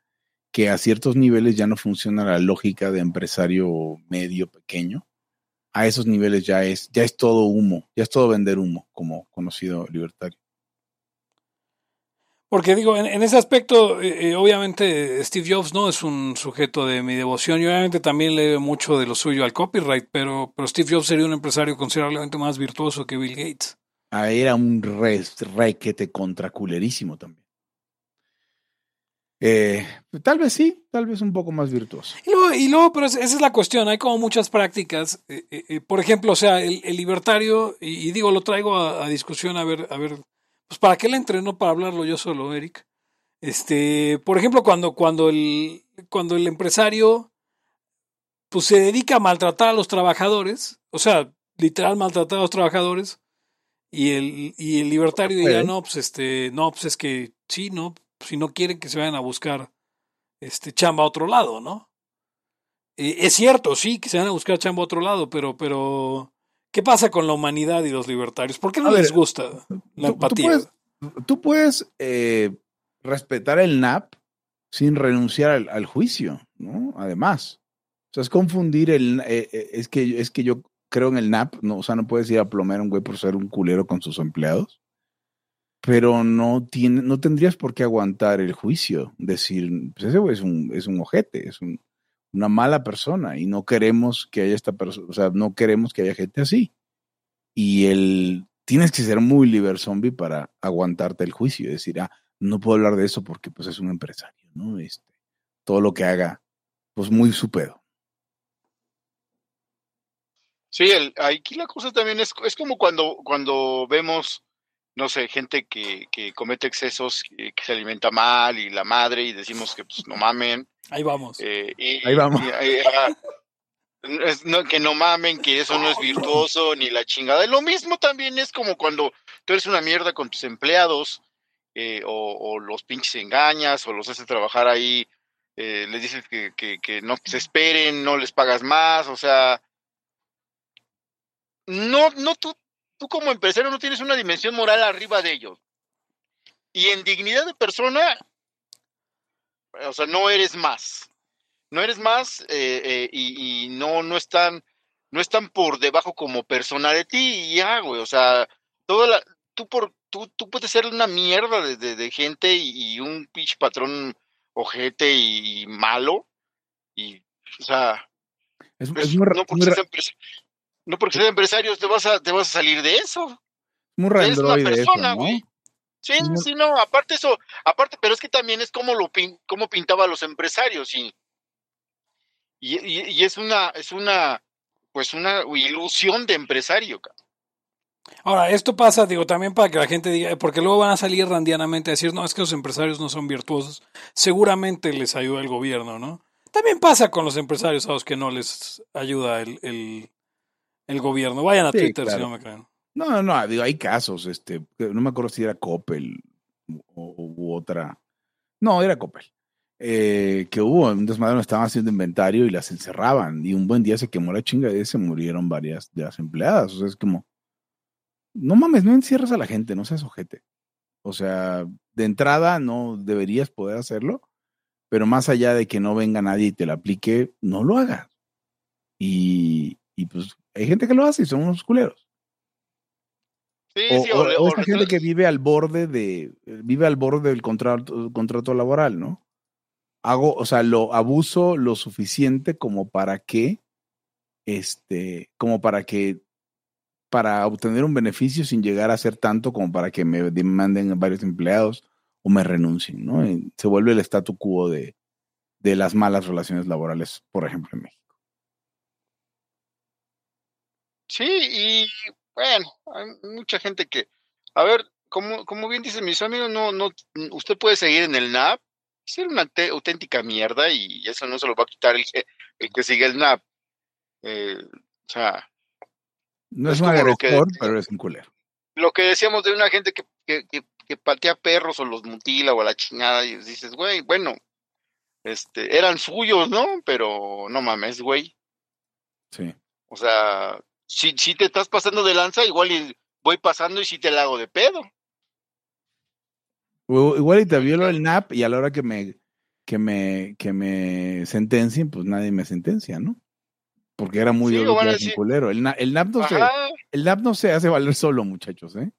que a ciertos niveles ya no funciona la lógica de empresario medio pequeño, a esos niveles ya es, ya es todo humo, ya es todo vender humo, como conocido libertario. Porque digo, en, ese aspecto, eh, eh, obviamente Steve Jobs no es un sujeto de mi devoción y obviamente también lee mucho de lo suyo al copyright, pero, pero Steve Jobs sería un empresario considerablemente más virtuoso que Bill Gates. Ah, era un re, requete contraculerísimo también. Eh, tal vez sí, tal vez un poco más virtuoso. Y luego, pero esa es la cuestión, hay como muchas prácticas. Eh, eh, por ejemplo, o sea, el, libertario, y, digo, lo traigo a, discusión a ver, a ver, pues para qué le entrenó para hablarlo yo solo, Eric. Este, por ejemplo, cuando, cuando, el, cuando el empresario pues se dedica a maltratar a los trabajadores, o sea, literal maltratar a los trabajadores, y el, y el libertario diría, no, pues este, no, pues es que sí, no, si no quieren que se vayan a buscar este chamba a otro lado, ¿no? Eh, es cierto, sí, que se van a buscar chamba a otro lado, pero, pero, ¿qué pasa con la humanidad y los libertarios? ¿Por qué no les gusta la empatía? Tú puedes, eh, respetar el NAP sin renunciar al, juicio, ¿no? Además. O sea, es confundir el... Eh, es, que, es que yo creo en el NAP, no, o sea, no puedes ir a plomear a un güey por ser un culero con sus empleados pero no, tiene, no tendrías por qué aguantar el juicio, decir, pues ese güey es un, es un ojete, es una mala persona y no queremos que haya esta persona, o sea, no queremos que haya gente así. Y el, tienes que ser muy liber zombie para aguantarte el juicio y decir, ah, no puedo hablar de eso porque pues es un empresario, ¿no? Este, todo lo que haga, pues muy su pedo. Sí, el, aquí la cosa también es, es como cuando, cuando vemos no sé, gente que, que comete excesos, que, se alimenta mal y la madre y decimos que pues no mamen. Ahí vamos. Eh, Ahí vamos. que no mamen, que eso no es virtuoso ni la chingada. Lo mismo también es como cuando tú eres una mierda con tus empleados eh, o, los pinches engañas o los haces trabajar ahí, eh, les dices que, que, que no se esperen, no les pagas más, o sea, no, no, tú, tú como empresario no tienes una dimensión moral arriba de ellos. Y en dignidad de persona, o sea, no eres más. No eres más eh, eh, y, no, no están, no están por debajo como persona de ti y ya, güey. O sea, toda la, tú por, tú, tú puedes ser una mierda de, de, gente y, un pitch patrón ojete y, malo. Y, o sea, es, pues, muy, no porque no porque seas empresario te vas a, te vas a salir de eso. Muy Eres una persona, güey. Sí, sí, no, aparte eso, aparte, pero es que también es como lo como pintaba a los empresarios y, y, es una, es una, pues una ilusión de empresario. Ahora, esto pasa, digo, también para que la gente diga, porque luego van a salir randianamente a decir, no, es que los empresarios no son virtuosos. Seguramente les ayuda el gobierno, ¿no? También pasa con los empresarios a los que no les ayuda el, el gobierno. Vayan a Twitter si no me creen. No, no, digo, hay casos, este, no me acuerdo si era Coppel o, u otra. No, era Coppel. Eh, que hubo un desmadre, estaban haciendo inventario y las encerraban. Y un buen día se quemó la chinga y se murieron varias de las empleadas. O sea, es como, no mames, no encierras a la gente, no seas ojete. O sea, de entrada no deberías poder hacerlo, pero más allá de que no venga nadie y te la aplique, no lo hagas. Y, y pues hay gente que lo hace y son unos culeros. Sí, O, sí, o- le- o o esta gente que vive al borde de, vive al borde del contrato, contrato laboral, ¿no? Hago, o sea, lo abuso lo suficiente como para que, este, como para que, para obtener un beneficio sin llegar a ser tanto como para que me demanden varios empleados o me renuncien, ¿no? Y se vuelve el statu quo de, de las malas relaciones laborales, por ejemplo, en México. Sí, y bueno, hay mucha gente que, a ver, como, como bien dicen mis amigos, no, no, usted puede seguir en el NAP, ser una auténtica mierda y eso no se lo va a quitar el que, el que sigue el NAP. Eh, o sea, No Es es, un como lo que- agresor, pero es un culero. lo que decíamos de una gente que, que, que, que patea perros o los mutila o a la chingada y dices, güey, bueno, este, eran suyos, ¿no? Pero no mames, güey. Sí. O sea, si, si te estás pasando de lanza, igual y voy pasando y si te la hago de pedo. O- Igual y te violo el NAP y a la hora que me, que me, que me sentencien, pues nadie me sentencia, ¿no? Porque era muy Sí, decir- culero. El, el NAP no se, el NAP no se hace valer solo, muchachos, ¿eh?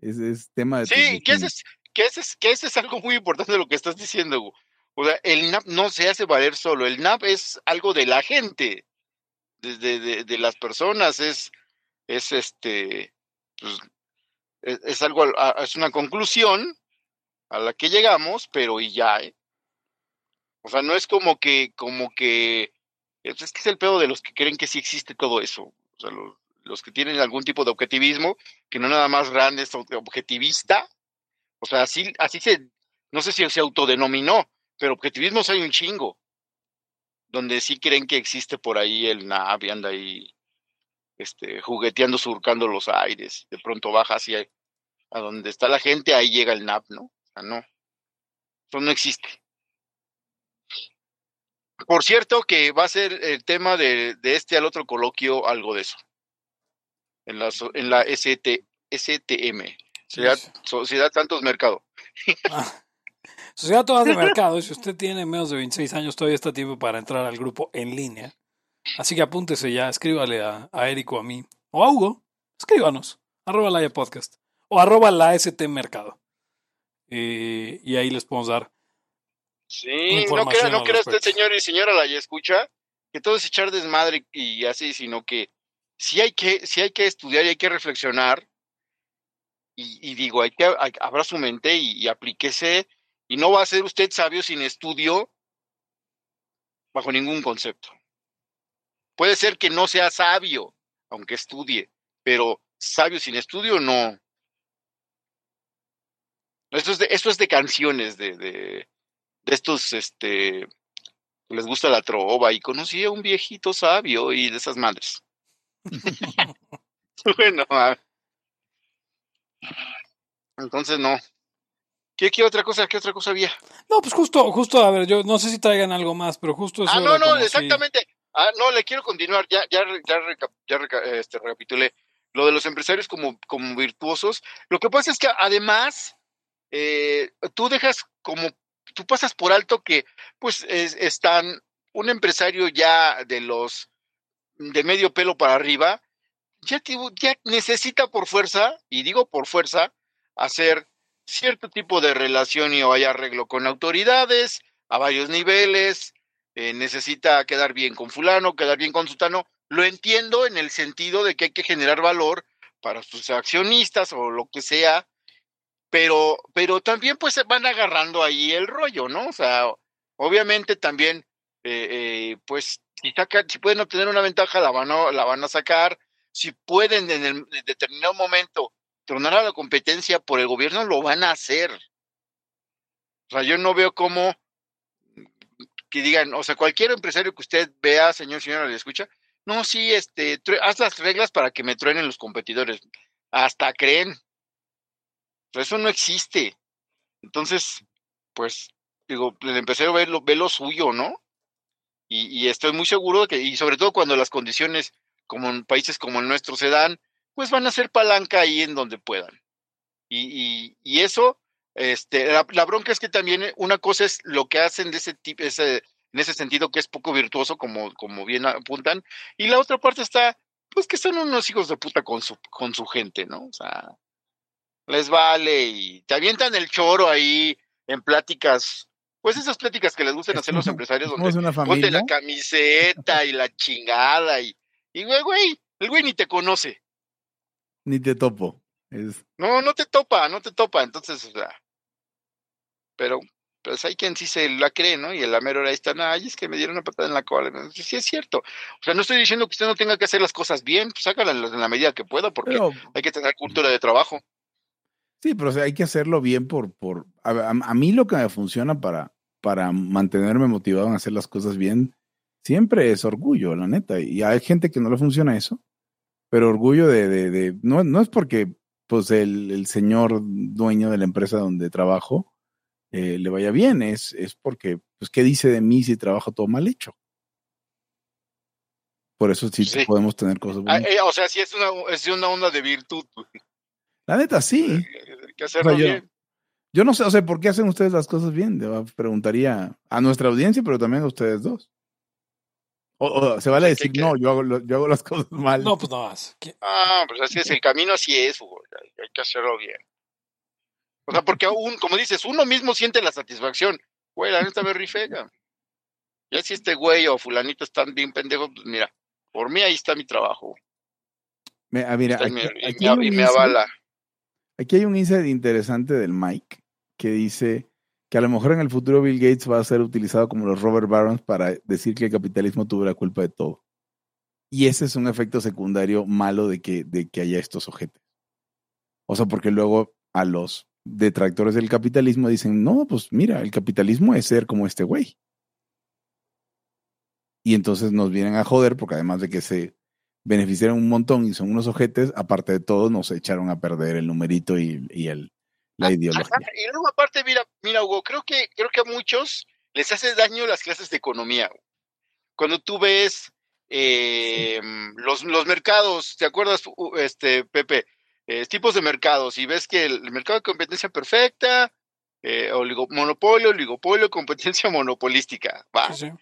Es, es tema de Sí, que ese, es, que, ese es, que ese es algo muy importante de lo que estás diciendo. güey. O sea, el NAP no se hace valer solo. El NAP es algo de la gente, de, de, las personas. Es, es este, pues, es, es algo, es una conclusión a la que llegamos, pero y ya, ¿eh? O sea, no es como que, como que, es que es el pedo de los que creen que sí existe todo eso. O sea, los, los que tienen algún tipo de objetivismo, que no nada más Rand es ob- objetivista. O sea, así, así se, no sé si se autodenominó, pero objetivismos hay un chingo. Donde sí creen que existe por ahí el NAV y anda ahí este, jugueteando, surcando los aires. De pronto baja hacia a donde está la gente, ahí llega el NAP, ¿no? O sea, no. Eso no existe. Por cierto, que va a ser el tema de, de este al otro coloquio algo de eso. En la, en la ST, STM, Sociedad, Sociedad Santos Mercado. Ah. Sociedad Todas de Mercado, y si usted tiene menos de 26 años, todavía está tiempo para entrar al grupo en línea. Así que apúntese ya, escríbale a, a Eric o a mí, o a Hugo, escríbanos, arroba la podcast, o arroba la ST Mercado. Eh, y ahí les podemos dar. Sí, no crea, no crea usted, señor y señora, la ya escucha, que todo es echar desmadre y así, sino que sí hay que, sí hay que estudiar y hay que reflexionar. Y, y digo, hay que hay- abra su mente y, y aplíquese. Y no va a ser usted sabio sin estudio bajo ningún concepto. Puede ser que no sea sabio, aunque estudie, pero sabio sin estudio no. Esto es de, esto es de canciones, de, de, de estos, este, que les gusta la trova y conocí a un viejito sabio y de esas madres. bueno, ah. entonces no. ¿Qué, ¿Qué otra cosa? ¿Qué otra cosa había? No, pues justo, justo, a ver, yo no sé si traigan algo más, pero justo eso ah, no, no, si- exactamente. Ah, no, le quiero continuar. Ya, ya, ya, reca- ya reca- este, recapitulé lo de los empresarios como, como virtuosos. Lo que pasa es que además, eh, tú dejas como, tú pasas por alto que, pues, es- están un empresario ya de los de medio pelo para arriba, ya, ya necesita por fuerza, y digo por fuerza, hacer cierto tipo de relación y o hay arreglo con autoridades a varios niveles, eh, necesita quedar bien con fulano, quedar bien con sutano. Lo entiendo en el sentido de que hay que generar valor para sus accionistas o lo que sea, pero, pero también pues se van agarrando ahí el rollo, ¿no? O sea, obviamente también, eh, eh, pues, si, saca- si pueden obtener una ventaja, la van a, la van a sacar. Si pueden en, el, en determinado momento tronar a la competencia por el gobierno, lo van a hacer. O sea, yo no veo cómo que digan, o sea, cualquier empresario que usted vea, señor, señora, le escucha, no, sí, este, haz las reglas para que me truenen los competidores. Hasta creen. O sea, eso no existe. Entonces, pues, digo, el empresario ve lo, ve lo suyo, ¿no? Y, y estoy muy seguro de que, y sobre todo cuando las condiciones como en países como el nuestro se dan, pues van a ser palanca ahí en donde puedan. Y, y, y eso, este, la, la bronca es que también eh, una cosa es lo que hacen de ese tipo, ese, en ese sentido que es poco virtuoso, como, como bien apuntan, y la otra parte está pues que son unos hijos de puta con su, con su gente, ¿no? O sea, les vale y te avientan el choro ahí en pláticas, pues esas pláticas que les gustan hacer los empresarios donde una ponte la camiseta y la chingada y, y güey, güey, el güey ni te conoce. Ni te topo. Es, No, no te topa, no te topa. Entonces, o sea, pero pues hay quien sí se la cree, ¿no? Y el la mera hora ahí están, ay, es que me dieron una patada en la cola. Sí, es cierto. O sea, no estoy diciendo que usted no tenga que hacer las cosas bien, pues hágala en la, en la medida que pueda, porque pero, hay que tener cultura de trabajo. sí, pero o sea, hay que hacerlo bien por... por a, a- a mí lo que me funciona para, para mantenerme motivado en hacer las cosas bien siempre es orgullo, la neta. Y hay gente que no le funciona eso, pero orgullo de... de, de- no, no es porque pues el, el señor dueño de la empresa donde trabajo eh, le vaya bien, es, es porque, pues, ¿qué dice de mí si trabajo todo mal hecho? Por eso sí, Sí. podemos tener cosas Ah, buenas. eh, o sea, sí es una, es una onda de virtud. La neta, sí. Hay que hacerlo O sea, yo- bien. Yo no sé, o sea, ¿por qué hacen ustedes las cosas bien? Le preguntaría a nuestra audiencia, pero también a ustedes dos. O, o se vale ¿Qué- decir, no, yo hago, lo- yo hago las cosas mal. No, pues nada más. ¿Qué- Ah, pues así es, el camino así es, güey. Hay, hay que hacerlo bien. O sea, porque aún, como dices, uno mismo siente la satisfacción. Güey, la neta me rifega. Ya si este güey o fulanito están bien pendejos, pues mira, por mí ahí está mi trabajo. Me- ah, mira, Está aquí, mi- y, aquí me, hay un y me avala. aquí hay un insight interesante del Mike que dice que a lo mejor en el futuro Bill Gates va a ser utilizado como los Robert Barons para decir que el capitalismo tuvo la culpa de todo. Y ese es un efecto secundario malo de que, de que haya estos objetos. O sea, porque luego a los detractores del capitalismo dicen, no, pues mira, el capitalismo es ser como este güey. Y entonces nos vienen a joder porque además de que se beneficiaron un montón y son unos ojetes, aparte de todo nos echaron a perder el numerito y, y el, la ideología. Ajá, y luego aparte, mira, mira, Hugo, creo que, creo que a muchos les hace daño las clases de economía. Cuando tú ves eh, los, los mercados, ¿te acuerdas, este, Pepe? Eh, tipos de mercados, y ves que el, mercado de competencia perfecta, eh, oligo- monopolio, oligopolio, competencia monopolística, va. sí, sí.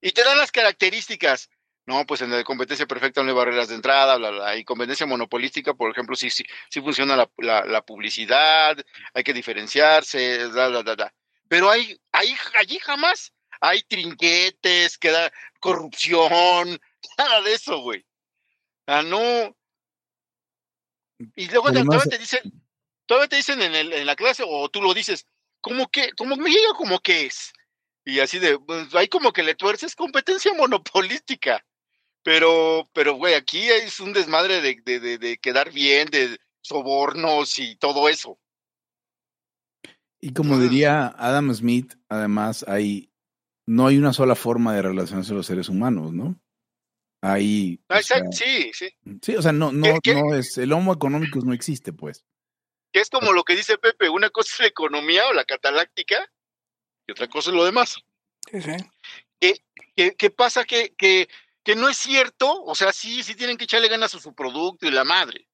Y te dan las características. No, pues en la de competencia perfecta no hay barreras de entrada, bla, bla. Y competencia monopolística, por ejemplo, sí, sí, sí funciona la, la, la publicidad, hay que diferenciarse, bla, bla, bla, bla. Pero hay, hay, allí jamás hay trinquetes, queda corrupción, nada de eso, güey. Ah, no. Y luego Además- todavía te dicen, todavía te dicen en, el, en la clase, o tú lo dices, ¿cómo que, cómo me llega como que es? Y así de, pues ahí como que le tuerces competencia monopolística. Pero, pero, güey, aquí es un desmadre de, de, de, de quedar bien, de sobornos y todo eso. Y como diría Adam Smith, además hay no hay una sola forma de relacionarse a los seres humanos, ¿no? Ah, sea, exacto, sí, sí. sí, o sea, no, no, ¿Qué- qué? no es el homo económicos no existe, pues. Que es como lo que dice Pepe, una cosa es la economía o la cataláctica y otra cosa es lo demás. Sí, sí. ¿Qué, qué pasa? Que, que, que no es cierto, o sea, sí, sí tienen que echarle ganas a su producto y la madre.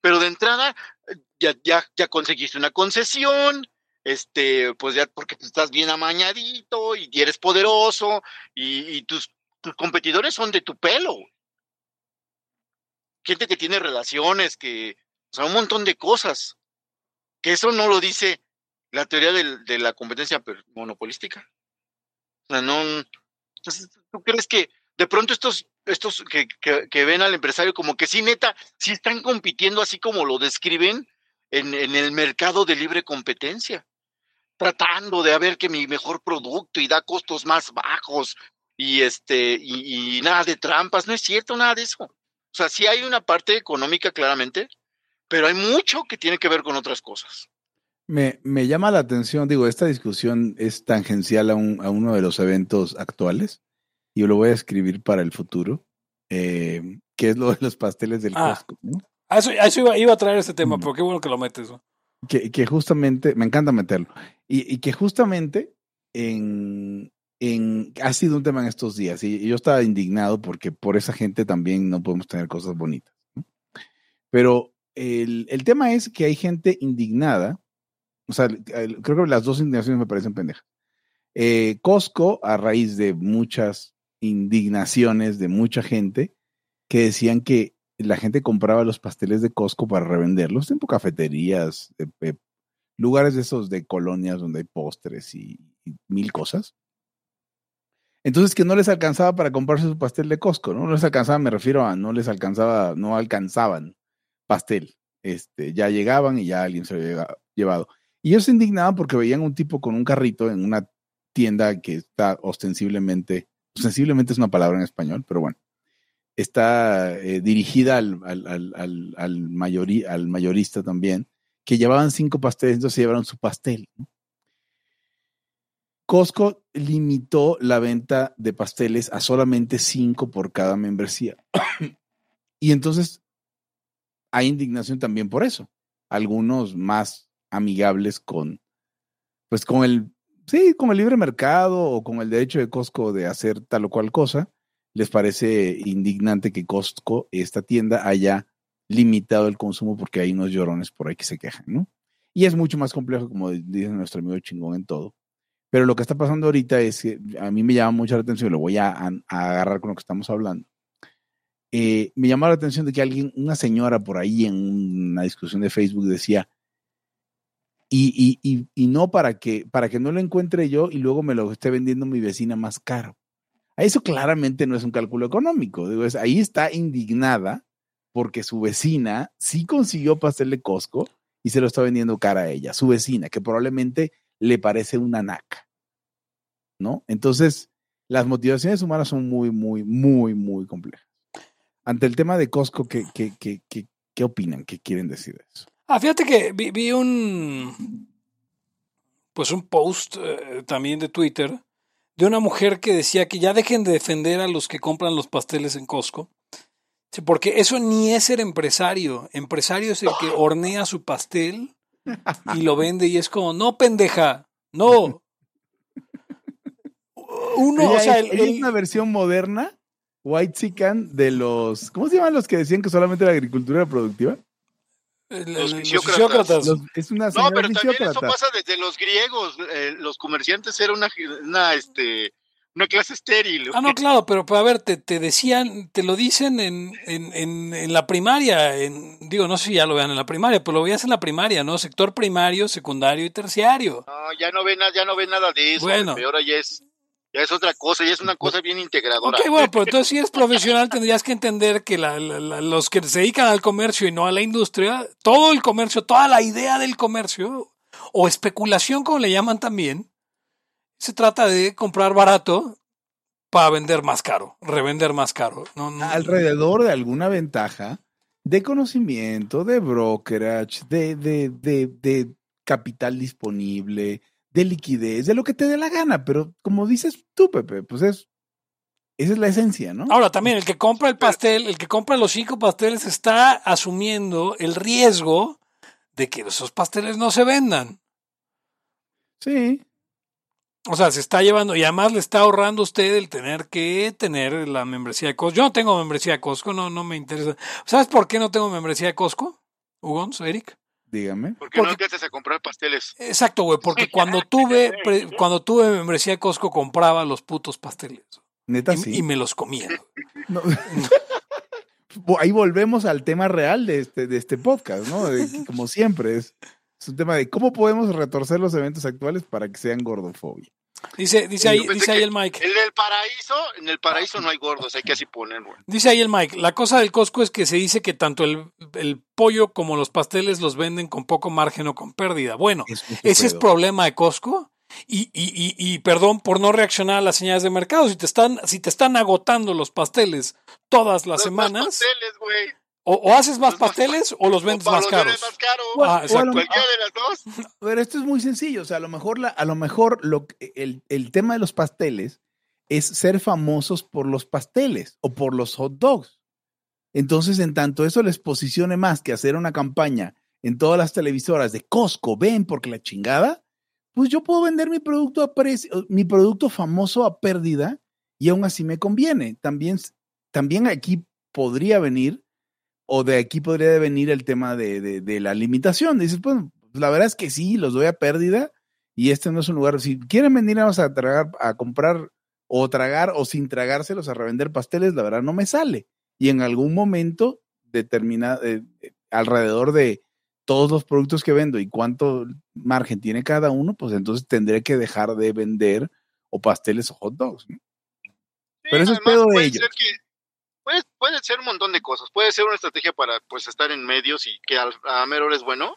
Pero de entrada, eh, ya, ya, ya conseguiste una concesión, este, pues ya porque estás bien amañadito y eres poderoso y, tus, tus competidores son de tu pelo. Gente que tiene relaciones, que, o sea, un montón de cosas. Que eso no lo dice la teoría del- de la competencia monopolística. O sea, no. Entonces, ¿tú crees que de pronto estos, estos que, que, ven al empresario como que sí, neta, sí están compitiendo así como lo describen en, en el mercado de libre competencia? Tratando de ver que mi mejor producto y da costos más bajos y este y, y nada de trampas. No es cierto nada de eso. O sea, sí hay una parte económica claramente, pero hay mucho que tiene que ver con otras cosas. Me, me llama la atención, digo, esta discusión es tangencial a, un- a uno de los eventos actuales. Yo lo voy a escribir para el futuro, eh, que es lo de los pasteles del Ah. Costco, ¿no? A eso, a eso iba, iba a traer este tema, Mm. pero qué bueno que lo metes. ¿no? que, que justamente, me encanta meterlo, y, y que justamente en, en, ha sido un tema en estos días, y, y yo estaba indignado porque por esa gente también no podemos tener cosas bonitas. ¿no? Pero el, el tema es que hay gente indignada, o sea, creo que las dos indignaciones me parecen pendejas. Eh, Costco, a raíz de muchas indignaciones de mucha gente que decían que la gente compraba los pasteles de Costco para revenderlos, tipo cafeterías, lugares de esos de colonias donde hay postres y, mil cosas. Entonces que no les alcanzaba para comprarse su pastel de Costco, ¿no? No les alcanzaba, me refiero a no les alcanzaba, no alcanzaban pastel. Este, ya llegaban y ya alguien se lo había llevado. Y ellos se indignaban porque veían un tipo con un carrito en una tienda que está ostensiblemente, ostensiblemente es una palabra en español, pero bueno, está eh, dirigida al, al, al, al, mayorista también, que llevaban cinco pasteles, entonces llevaron su pastel. Costco limitó la venta de pasteles a solamente cinco por cada membresía. y entonces hay indignación también por eso. Algunos más amigables con, pues con el, sí, con el libre mercado o con el derecho de Costco de hacer tal o cual cosa, les parece indignante que Costco, esta tienda, haya limitado el consumo porque hay unos llorones por ahí que se quejan, ¿no? Y es mucho más complejo, como dice nuestro amigo chingón en todo. Pero lo que está pasando ahorita es que a mí me llama mucho la atención, lo voy a, agarrar con lo que estamos hablando. Eh, me llamó la atención de que alguien, una señora por ahí en una discusión de Facebook decía, y, y, y, no para que, para que no lo encuentre yo y luego me lo esté vendiendo mi vecina más caro. Eso claramente no es un cálculo económico. Digo, ahí está indignada porque su vecina sí consiguió pastel de Costco y se lo está vendiendo cara a ella, su vecina, que probablemente le parece una naca. ¿No? Entonces, las motivaciones humanas son muy, muy, muy, muy complejas. Ante el tema de Costco, ¿qué, qué, qué, qué, qué opinan? ¿Qué quieren decir de eso? Ah, fíjate que vi, un pues un post eh, también de Twitter de una mujer que decía que ya dejen de defender a los que compran los pasteles en Costco. porque eso ni es ser empresario. Empresario es el que hornea su pastel y lo vende y es como, no, pendeja, no. Uno, o sea, es, una versión moderna, white chicken, de los, ¿cómo se llaman los que decían que solamente la agricultura era productiva? Los, fisiócratas. es una no, pero también eso pasa desde los griegos. Eh, los comerciantes eran una, una, este, una clase estéril. Ah, no, claro, pero, a ver, te, te decían, te lo dicen en, en, en, en, la primaria. En, digo, no sé si ya lo vean en la primaria, pero lo veías en la primaria, ¿no? Sector primario, secundario y terciario. No, ya no ven, ya no ven nada de eso. Bueno. Ahora ya es es otra cosa y es una cosa bien integradora. Ok, bueno, pero entonces si eres profesional tendrías que entender que los que se dedican al comercio y no a la industria, todo el comercio, toda la idea del comercio, o especulación como le llaman también, se trata de comprar barato para vender más caro, revender más caro. Alrededor de alguna ventaja de conocimiento, de brokerage, de, de, de, de capital disponible, de liquidez, de lo que te dé la gana, pero como dices tú, Pepe, pues es, esa es la esencia, ¿no? Ahora también, el que compra el pastel, el que compra los cinco pasteles está asumiendo el riesgo de que esos pasteles no se vendan. Sí. O sea, se está llevando, y además le está ahorrando usted el tener que tener la membresía de Costco. Yo no tengo membresía de Costco, no, no me interesa. ¿Sabes por qué no tengo membresía de Costco? Hugons, Eric. Dígame. Porque, no empiezas a comprar pasteles. Exacto, güey, porque cuando tuve, cuando tuve membresía de Costco compraba los putos pasteles. Neta, y, sí. Y me los comía. Ahí volvemos al tema real de este, de este podcast, ¿no? como siempre, es, es un tema de cómo podemos retorcer los eventos actuales para que sean gordofobia. Dice, dice ahí, dice ahí el Mike. El del paraíso, en el paraíso no hay gordos, hay que así ponerlo. Dice ahí el Mike, la cosa del Costco es que se dice que tanto el, el pollo como los pasteles los venden con poco margen o con pérdida. Bueno, ese es problema de Costco. Y, y, y, y, perdón por no reaccionar a las señales de mercado. Si te están, si te están agotando los pasteles todas las semanas. Pasteles, o, haces más pasteles o los vendes más caros. Más caro. Ah, cualquiera de las dos. Pero esto es muy sencillo. O sea, a lo mejor, la, a lo mejor lo, el, el tema de los pasteles es ser famosos por los pasteles o por los hot dogs. Entonces, en tanto eso les posicione más que hacer una campaña en todas las televisoras de Costco, ven porque la chingada, pues yo puedo vender mi producto a precio, mi producto famoso a pérdida y aún así me conviene. También, también aquí podría venir o de aquí podría venir el tema de, de, la limitación. Dices, pues la verdad es que sí, los doy a pérdida y este no es un lugar. Si quieren venir a tragar, a comprar o tragar o sin tragárselos a revender pasteles, la verdad no me sale. Y en algún momento determinada eh, alrededor de todos los productos que vendo y cuánto margen tiene cada uno, pues entonces tendré que dejar de vender o pasteles o hot dogs. ¿no? Pero eso es pedo de ellos. que- puede, puede ser un montón de cosas. Puede ser una estrategia para pues estar en medios y que al- a mero es bueno.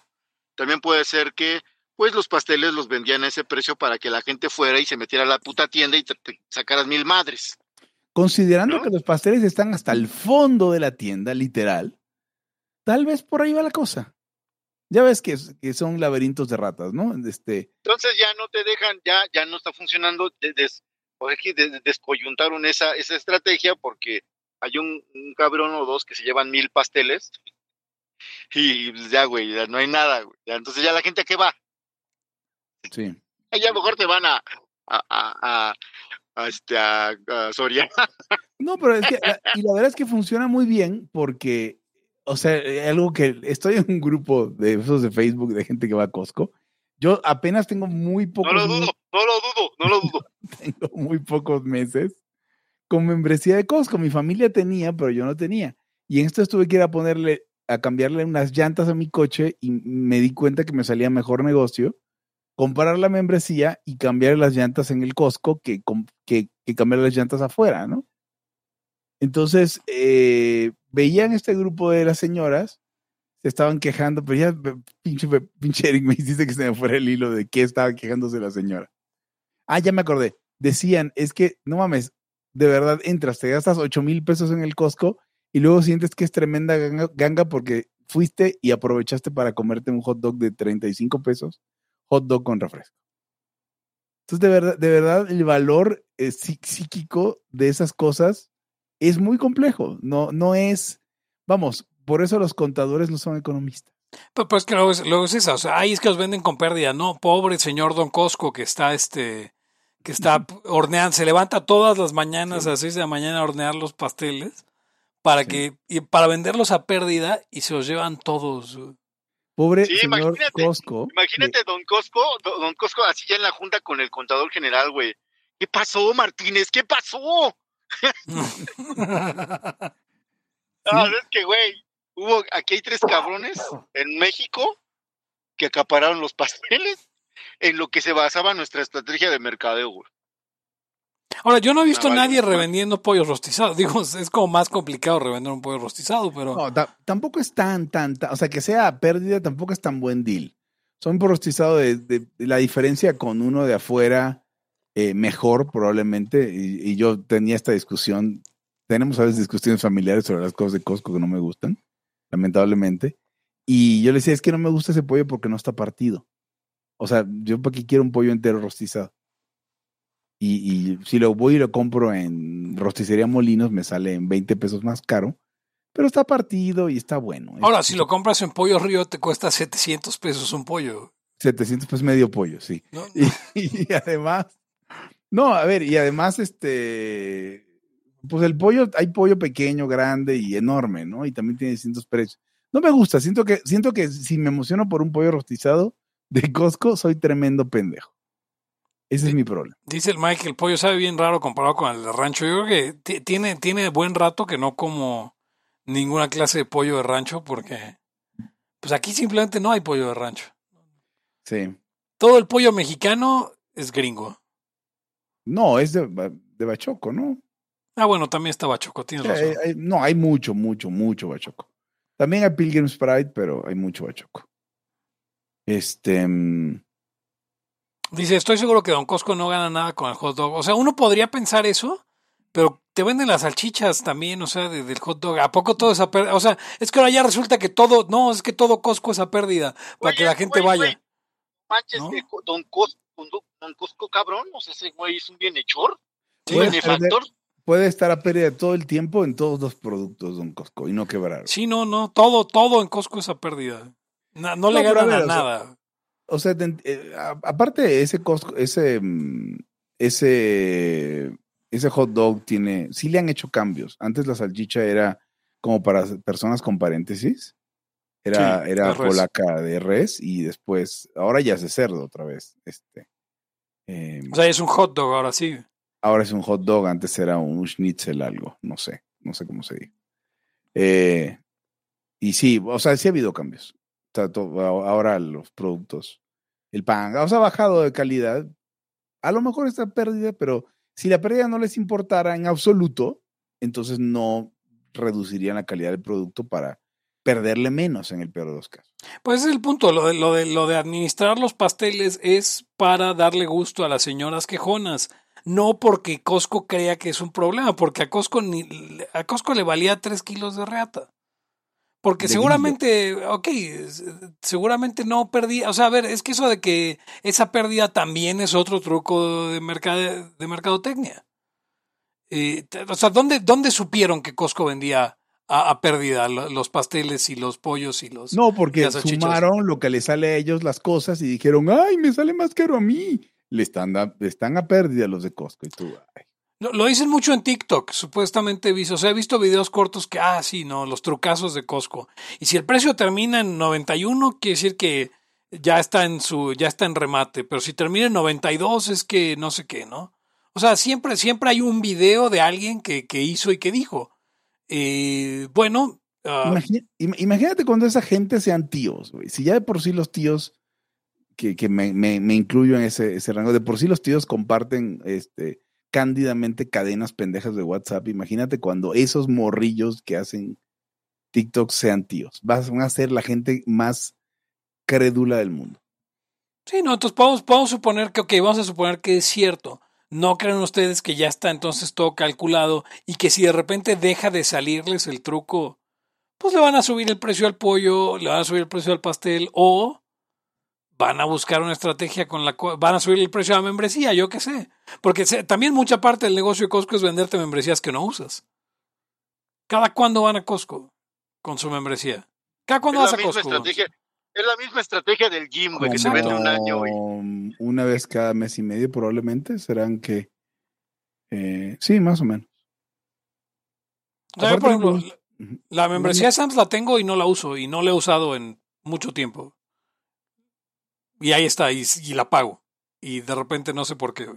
También puede ser que pues los pasteles los vendían a ese precio para que la gente fuera y se metiera a la puta tienda y te, te sacaras mil madres. Considerando ¿No? que los pasteles están hasta el fondo de la tienda, literal, tal vez por ahí va la cosa. Ya ves que, que son laberintos de ratas, ¿no? Este, Entonces ya no te dejan, ya, ya no está funcionando, de- des- o hay que des- descoyuntaron esa, esa estrategia porque hay un, un cabrón o dos que se llevan mil pasteles y pues, ya, güey, ya no hay nada, güey. Ya, entonces ya la gente a qué va, sí. Ahí a lo mejor te van a, a, a, a- este, a, a Soriana. No, pero es que, y la verdad es que funciona muy bien porque, o sea, eh, algo que estoy en un grupo de esos de Facebook de gente que va a Costco. Yo apenas tengo muy No pocos, lo dudo, no lo dudo, no lo dudo. tengo muy pocos meses con membresía de Costco. Mi familia tenía, pero yo no tenía. Y en esto tuve que ir a ponerle, a cambiarle unas llantas a mi coche y me di cuenta que me salía mejor negocio comprar la membresía y cambiar las llantas en el Costco que, que, cambiar las llantas afuera, ¿no? Entonces, eh, veían este grupo de las señoras, se estaban quejando, pero ya, pinche, pinche Eric me hiciste que se me fuera el hilo de qué estaba quejándose la señora. Ah, ya me acordé. Decían, es que, no mames, de verdad entras, te gastas 8 mil pesos en el Costco y luego sientes que es tremenda ganga, porque fuiste y aprovechaste para comerte un hot dog de 35 pesos, hot dog con refresco. Entonces, de verdad, de verdad el valor eh, psí- psíquico de esas cosas es muy complejo. No, no es, vamos, por eso los contadores no son economistas. Pero, pues que luego es, luego es esa, o sea, ahí es que los venden con pérdida, no, pobre señor Don Cosco que está este, que está horneando, se levanta todas las mañanas a las 6 de la mañana a hornear los pasteles para Sí. que, y para venderlos a pérdida y se los llevan todos. Pobre Sí, señor imagínate, Costco. Imagínate Don Cosco, Don Cosco así ya en la junta con el contador general, güey. ¿Qué pasó, Martínez? ¿Qué pasó? Ah, es que, güey, hubo, aquí hay tres cabrones en México que acapararon los pasteles en lo que se basaba nuestra estrategia de mercadeo, güey. Ahora, yo no he visto a vale, nadie revendiendo pollos rostizados. Digo, es como más complicado revender un pollo rostizado, pero No, ta- tampoco es tan, tan, tan- o sea, que sea pérdida tampoco es tan buen deal. Son por rostizado de, de- de la diferencia con uno de afuera eh, mejor probablemente, y, y yo tenía esta discusión, tenemos a veces discusiones familiares sobre las cosas de Costco que no me gustan, lamentablemente, y yo le decía, es que no me gusta ese pollo porque no está partido. O sea, yo para qué quiero un pollo entero rostizado. Y, y si lo voy y lo compro en rosticería Molinos, me sale en 20 pesos más caro, pero está partido y está bueno. ahora Es- si lo compras en Pollo Río te cuesta 700 pesos un pollo. 700 pesos medio pollo, sí. ¿no? Y, y además, no, a ver, y además, este, pues el pollo, hay pollo pequeño, grande y enorme, ¿no? Y también tiene distintos precios. No me gusta, siento que, siento que si me emociono por un pollo rostizado de Costco, soy tremendo pendejo. Ese es mi problema. Dice el Mike el pollo sabe bien raro comparado con el de rancho. Yo creo que ti- tiene, tiene buen rato que no como ninguna clase de pollo de rancho porque pues aquí simplemente no hay pollo de rancho. Sí. Todo el pollo mexicano es gringo. No, es de, de Bachoco, ¿no? Ah, bueno, también está Bachoco, tienes Sí, hay- razón. hay- no, hay mucho, mucho, mucho Bachoco. También hay Pilgrim's Pride, pero hay mucho Bachoco. Este. mm, Dice, estoy seguro que Don Cosco no gana nada con el hot dog. O sea, uno podría pensar eso, pero te venden las salchichas también, o sea, de- del hot dog. ¿A poco todo es a pérdida? O sea, es que ahora ya resulta que todo, no, es que todo Cosco es a pérdida, para Oye, que la gente güey, vaya. Manches, Don Cosco, Don Cosco cabrón, o sea, ese güey es un bienhechor, Sí, un Puede benefactor. puede estar a pérdida todo el tiempo en todos los productos, Don Costco, y no quebrar. Sí, no, no, todo, todo en Costco es a pérdida. No, le No, a ganan a, ver, o sea, nada. O sea, eh, aparte ese Costco, ese, mm, ese, ese hot dog tiene, sí le han hecho cambios. Antes la salchicha era como para personas con paréntesis. Era, Sí, era polaca de res y después, ahora ya es de cerdo otra vez. Este, eh, O sea, es un hot dog ahora sí. ahora es un hot dog, antes era un schnitzel algo, no sé, no sé cómo se dice. Eh, Y sí, o sea, sí ha habido cambios. Ahora los productos, el pan, o sea, ha bajado de calidad. A lo mejor está pérdida, pero si la pérdida no les importara en absoluto, entonces no reducirían la calidad del producto para perderle menos en el peor de los casos. Pues ese es el punto, lo de, lo, de, lo de administrar los pasteles es para darle gusto a las señoras quejonas, no porque Costco crea que es un problema, porque a Costco, ni, a Costco le valía tres kilos de reata. Porque De seguramente, ok, es- seguramente no perdía, o sea, a ver, es que eso de que esa pérdida también es otro truco de, mercade, de mercadotecnia. Eh, o sea, ¿dónde, ¿dónde supieron que Costco vendía a, a pérdida lo- los pasteles y los pollos y los... No, porque sumaron lo que le sale a ellos las cosas y dijeron, ay, me sale más caro a mí. Le están, da- le están a pérdida los de Costco. Y tú, ay. Lo, dicen mucho en TikTok, supuestamente visto. O sea, he visto videos cortos que, ah, sí, no, los trucazos de Costco. Y si el precio termina en 91, quiere decir que ya está en su, ya está en remate. Pero si termina en 92, es que no sé qué, ¿no? O sea, siempre, siempre hay un video de alguien que, que hizo y que dijo. Eh, bueno, ah, imagínate cuando esa gente sean tíos, güey. Si ya de por sí los tíos, que, que me, me- me incluyo en ese, ese rango, de por sí los tíos comparten este, cándidamente cadenas pendejas de WhatsApp. Imagínate cuando esos morrillos que hacen TikTok sean tíos. Van a ser la gente más crédula del mundo. Sí, no, entonces podemos, podemos suponer que, ok, vamos a suponer que es cierto. ¿No creen ustedes que ya está entonces todo calculado y que si de repente deja de salirles el truco, pues le van a subir el precio al pollo, le van a subir el precio al pastel o van a buscar una estrategia con la cual van a subir el precio a la membresía, yo qué sé. Porque se- también mucha parte del negocio de Costco es venderte membresías que no usas. ¿Cada cuándo van a Costco con su membresía? ¿Cada cuándo vas la a misma Costco? estrategia. Es la misma estrategia del gym, güey, que se vende un año, güey. Una vez cada mes y medio probablemente serán que... eh, sí, más o menos. O sea, yo, Aparte, por ejemplo. La membresía de Sams la tengo y no la uso y no la he usado en mucho tiempo. Y ahí está, y, y la pago. Y de repente no sé por qué.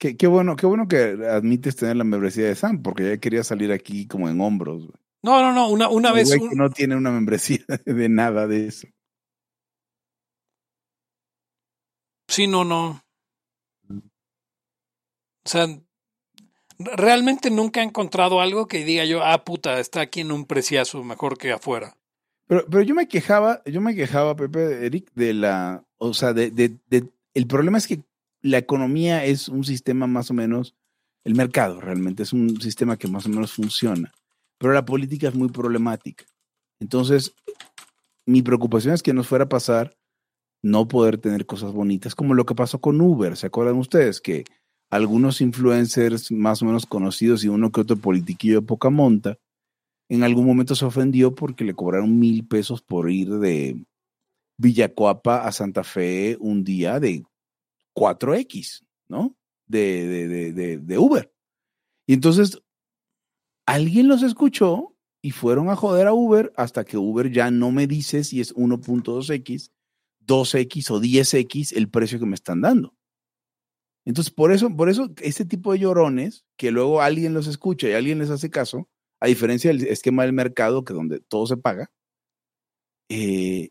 Qué, qué bueno, qué bueno que admites tener la membresía de Sam, porque ya quería salir aquí como en hombros. güey. No, no, no, una, una vez. un- que no tiene una membresía de nada de eso. Sí, no, no. O sea, realmente nunca he encontrado algo que diga yo, ah, puta, está aquí en un preciazo mejor que afuera. Pero, pero yo me quejaba, yo me quejaba, Pepe, Eric, de la, o sea, de, de, de- el problema es que la economía es un sistema más o menos, el mercado realmente es un sistema que más o menos funciona, pero la política es muy problemática. Entonces, mi preocupación es que nos fuera a pasar no poder tener cosas bonitas, como lo que pasó con Uber, ¿se acuerdan ustedes? Que algunos influencers más o menos conocidos y uno que otro politiquillo de poca monta, en algún momento se ofendió porque le cobraron mil pesos por ir de Villacuapa a Santa Fe un día de 4X, ¿no? De, de, de, de, Uber. Y entonces alguien los escuchó y fueron a joder a Uber hasta que Uber ya no me dice si es 1.2X, 2X o 10X el precio que me están dando. Entonces, por eso, por eso, este tipo de llorones, que luego alguien los escucha y alguien les hace caso, a diferencia del esquema del mercado, que donde todo se paga, eh,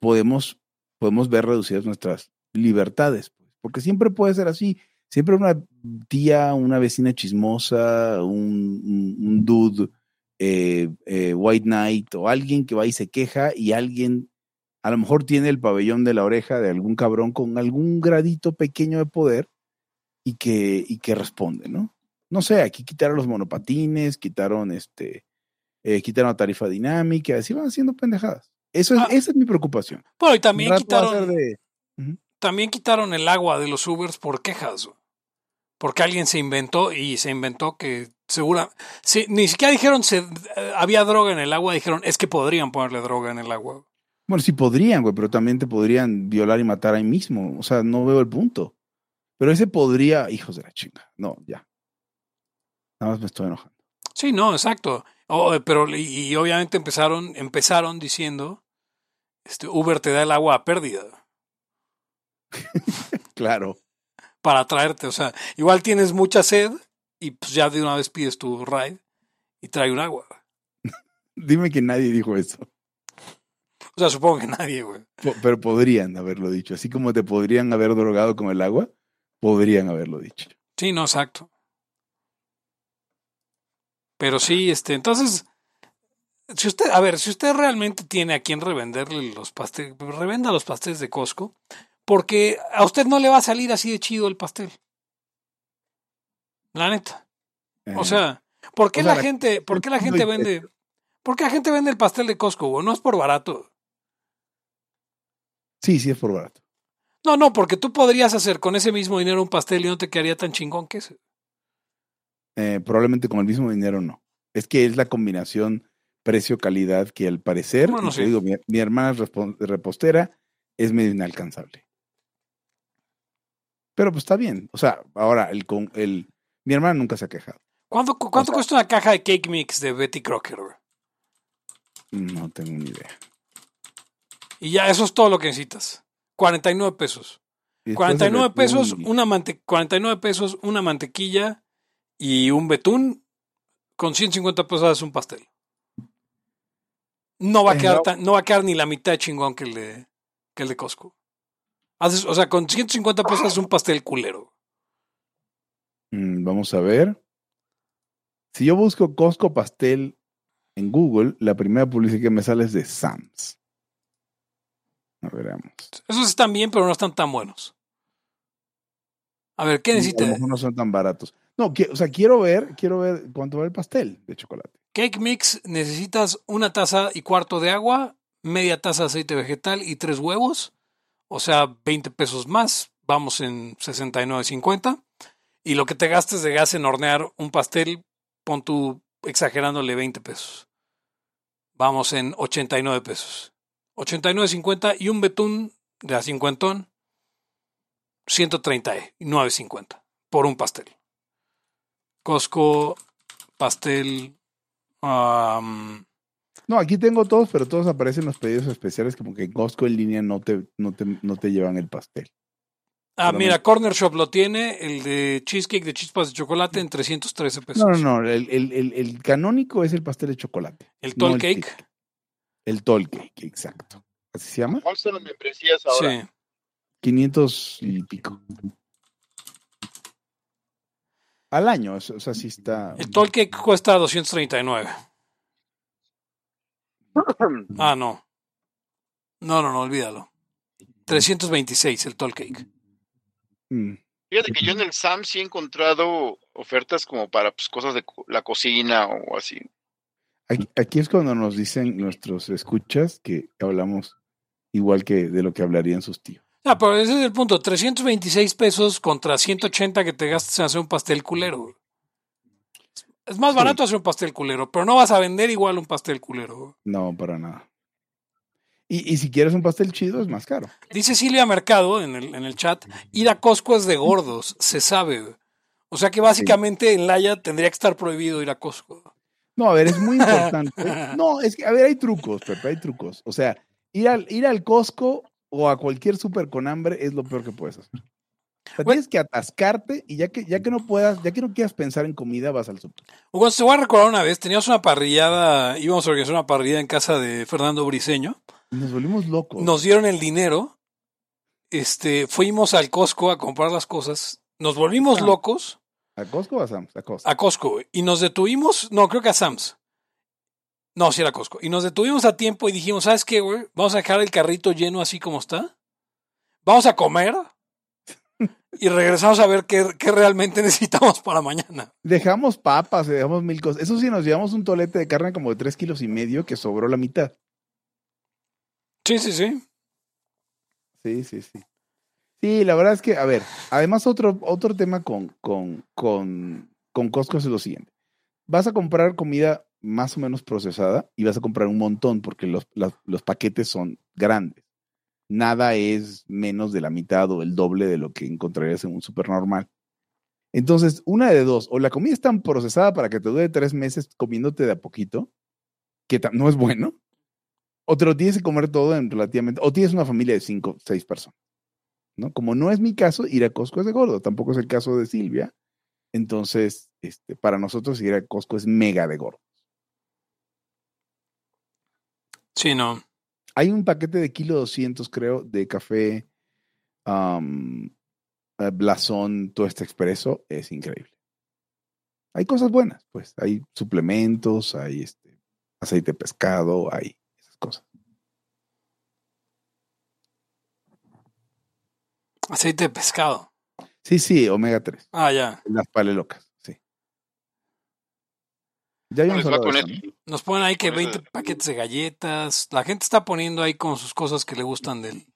podemos, podemos ver reducidas nuestras libertades. pues, Porque siempre puede ser así. Siempre una tía, una vecina chismosa, un, dude, eh, eh, white knight o alguien que va y se queja y alguien a lo mejor tiene el pabellón de la oreja de algún cabrón con algún gradito pequeño de poder y que, y que responde, ¿no? No sé, aquí quitaron los monopatines, quitaron este, eh, quitaron la tarifa dinámica, así van haciendo pendejadas. Eso es, Ah. esa es mi preocupación. Bueno, y también quitaron, también quitaron el agua de los Ubers por quejas. güey. Porque alguien se inventó y se inventó que segura. Sí, ni siquiera dijeron se, eh, había droga en el agua, dijeron es que podrían ponerle droga en el agua. Bueno, sí podrían, güey, pero también te podrían violar y matar ahí mismo. O sea, no veo el punto. Pero ese podría, hijos de la chinga. No, ya. Nada más me estoy enojando. Sí, no, exacto. Eh, pero y, y obviamente empezaron, empezaron diciendo este, Uber te da el agua a pérdida Claro. para traerte. O sea, igual tienes mucha sed y pues ya de una vez pides tu ride y trae un agua. Dime que nadie dijo eso. O sea, supongo que nadie, güey. Pero podrían haberlo dicho. Así como te podrían haber drogado con el agua, podrían haberlo dicho. Sí, no, exacto. Pero sí, este, entonces, si usted, a ver, si usted realmente tiene a quien revenderle los pasteles, revenda los pasteles de Costco, porque a usted no le va a salir así de chido el pastel. La neta. O Eh, sea, ¿por qué o sea, la gente, por qué la gente vende, por qué la gente vende el pastel de Costco, güey? No es por barato. sí, sí es por barato. No, no, porque tú podrías hacer con ese mismo dinero un pastel y no te quedaría tan chingón que ese. Eh, probablemente con el mismo dinero no. Es que es la combinación precio-calidad que al parecer, Bueno, sí. digo, mi, mi hermana es repostera, es medio inalcanzable. Pero pues está bien. O sea, ahora el con el mi hermana nunca se ha quejado. ¿Cuánto, cuánto sea- cuesta una caja de cake mix de Betty Crocker? No tengo ni idea. Y ya, eso es todo lo que necesitas. 49 pesos. Y después el 49 betún pesos, una mante 49 pesos, una mantequilla y un betún. Con 150 pesos haces un pastel. No va a quedar no. tan- no va a quedar ni la mitad de chingón que el de, que el de Costco. Haces, o sea, con 150 pesos haces un pastel culero. Mm, vamos a ver. Si yo busco Costco pastel en Google, la primera publicidad que me sale es de Sam's. A ver. Esos están bien, pero no están tan buenos. A ver, ¿qué lo necesitas? no son tan baratos. No, o sea, quiero ver, quiero ver cuánto vale el pastel de chocolate. Cake mix, necesitas una taza y cuarto de agua, media taza de aceite vegetal y tres huevos. O sea, 20 pesos más. Vamos en 69.50. Y lo que te gastes de gas en hornear un pastel, pon tú exagerándole 20 pesos. Vamos en 89 pesos. 89.50 y un betún de a cincuentón, 139.50 por un pastel. Costco, pastel, am, No, aquí tengo todos, pero todos aparecen los pedidos especiales como que en Costco en línea no te, no te, no te llevan el pastel. Ah, Solamente- mira, Corner Shop lo tiene, el de cheesecake de chispas de chocolate en 313 pesos. No, no, no, el, el- el- el canónico es el pastel de chocolate. El no tall el cake. El tall cake, exacto. ¿Así se llama? ¿Cuántas son las membresías ahora? Sí. 500 y pico. Al año, o sea, sí está. El cake cuesta 239. Ah, no. No, no, no, olvídalo. 326 el tall cake. Mm. Fíjate que yo en el Sam sí he encontrado ofertas como para pues, cosas de la cocina o así. Aquí, aquí es cuando nos dicen nuestros escuchas que hablamos igual que de lo que hablarían sus tíos. Ah, pero ese es el punto. 326 pesos contra 180 que te gastas en hacer un pastel culero. Es más Sí. barato hacer un pastel culero, pero no vas a vender igual un pastel culero. No, para nada. Y, y si quieres un pastel chido, es más caro. Dice Silvia Mercado en el, en el chat, ir a Costco es de gordos, se sabe. O sea que básicamente en Laia tendría que estar prohibido ir a Costco. No, a ver, es muy importante. No, es que, a ver, hay trucos, Pepe, hay trucos. O sea, ir al, ir al Costco o a cualquier súper con hambre es lo peor que puedes hacer. O sea, Güey. tienes que atascarte y ya que, ya que no puedas, ya que no quieras pensar en comida, vas al súper. Hugo, te voy a recordar una vez, teníamos una parrillada, íbamos a organizar una parrilla en casa de Fernando Briseño. Nos volvimos locos. Nos dieron el dinero, este, fuimos al Costco a comprar las cosas, nos volvimos Ah. locos ¿A Costco o a Sam's? A Costco. a Costco y nos detuvimos, no, creo que a Sam's. No, sí era Costco. Y nos detuvimos a tiempo y dijimos, ¿sabes qué, güey? Vamos a dejar el carrito lleno así como está. Vamos a comer. Y regresamos a ver qué, qué realmente necesitamos para mañana. Dejamos papas, dejamos mil cosas. Eso sí, nos llevamos un tolete de carne como de tres kilos y medio que sobró la mitad. Sí, sí, sí. Sí, sí, sí. Sí, la verdad es que, a ver, además otro, otro tema con, con, con, con Costco es lo siguiente. Vas a comprar comida más o menos procesada y vas a comprar un montón porque los, los paquetes son grandes. Nada es menos de la mitad o el doble de lo que encontrarías en un super normal. Entonces, una de dos, o la comida es tan procesada para que te dure tres meses comiéndote de a poquito, que no es bueno, o te lo tienes que comer todo en relativamente, o tienes una familia de cinco, seis personas. ¿no? Como no es mi caso, ir a Costco es de gordo, tampoco es el caso de Silvia. Entonces, este, para nosotros ir a Costco es mega de gordo. Sí, no. Hay un paquete de kilo 200, creo, de café um, eh, blasón, todo este expreso. Es increíble. Hay cosas buenas, pues. Hay suplementos, hay este, aceite de pescado, hay esas cosas. Aceite de pescado. Sí, sí, omega 3. Ah, ya. Las palelocas. Nos ponen ahí que Por eso- 20 paquetes de galletas. La gente está poniendo ahí con sus cosas que le gustan del,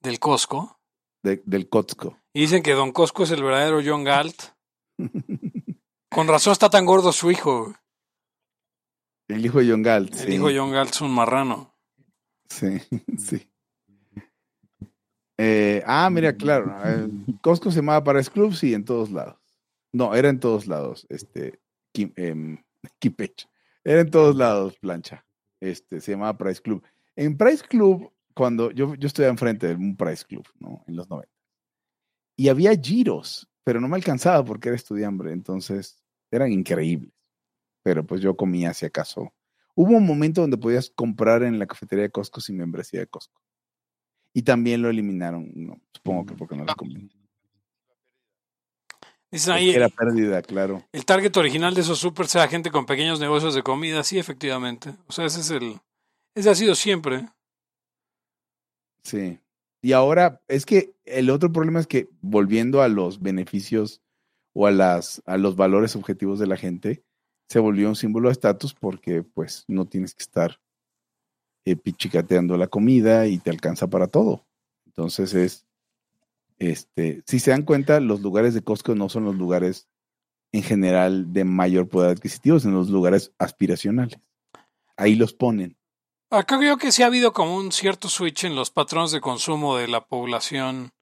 del Costco. De- del Costco. Y dicen que Don Costco es el verdadero John Galt. Con razón está tan gordo su hijo. El hijo de John Galt. El sí. hijo de John Galt es un marrano. Sí, sí. Eh, ah, mira, claro. Costco se llamaba Paradise Club, sí, en todos lados. No, era en todos lados, este, Kim, em, Kipech. Era en todos lados, plancha. Este, se llamaba Price Club. En Price Club, cuando yo, yo estuve enfrente de un Price Club, ¿no? En los 90. Y había giros, pero no me alcanzaba porque era estudiante, entonces eran increíbles. Pero pues yo comía si acaso. Hubo un momento donde podías comprar en la cafetería de Costco sin membresía de Costco. Y también lo eliminaron, no, supongo que porque no les convenía. Dicen Porque ahí, Era pérdida, claro. el target original de esos supers sea gente con pequeños negocios de comida. Sí, efectivamente. O sea, ese es el... Ese ha sido siempre. Sí. Y ahora es que el otro problema es que volviendo a los beneficios o a las a los valores objetivos de la gente, se volvió un símbolo de estatus porque pues no tienes que estar eh, pichicateando la comida y te alcanza para todo. Entonces es este, si se dan cuenta, los lugares de Costco no son los lugares en general de mayor poder adquisitivo, sino los lugares aspiracionales. Ahí los ponen. Acá creo que sí ha habido como un cierto switch en los patrones de consumo de la población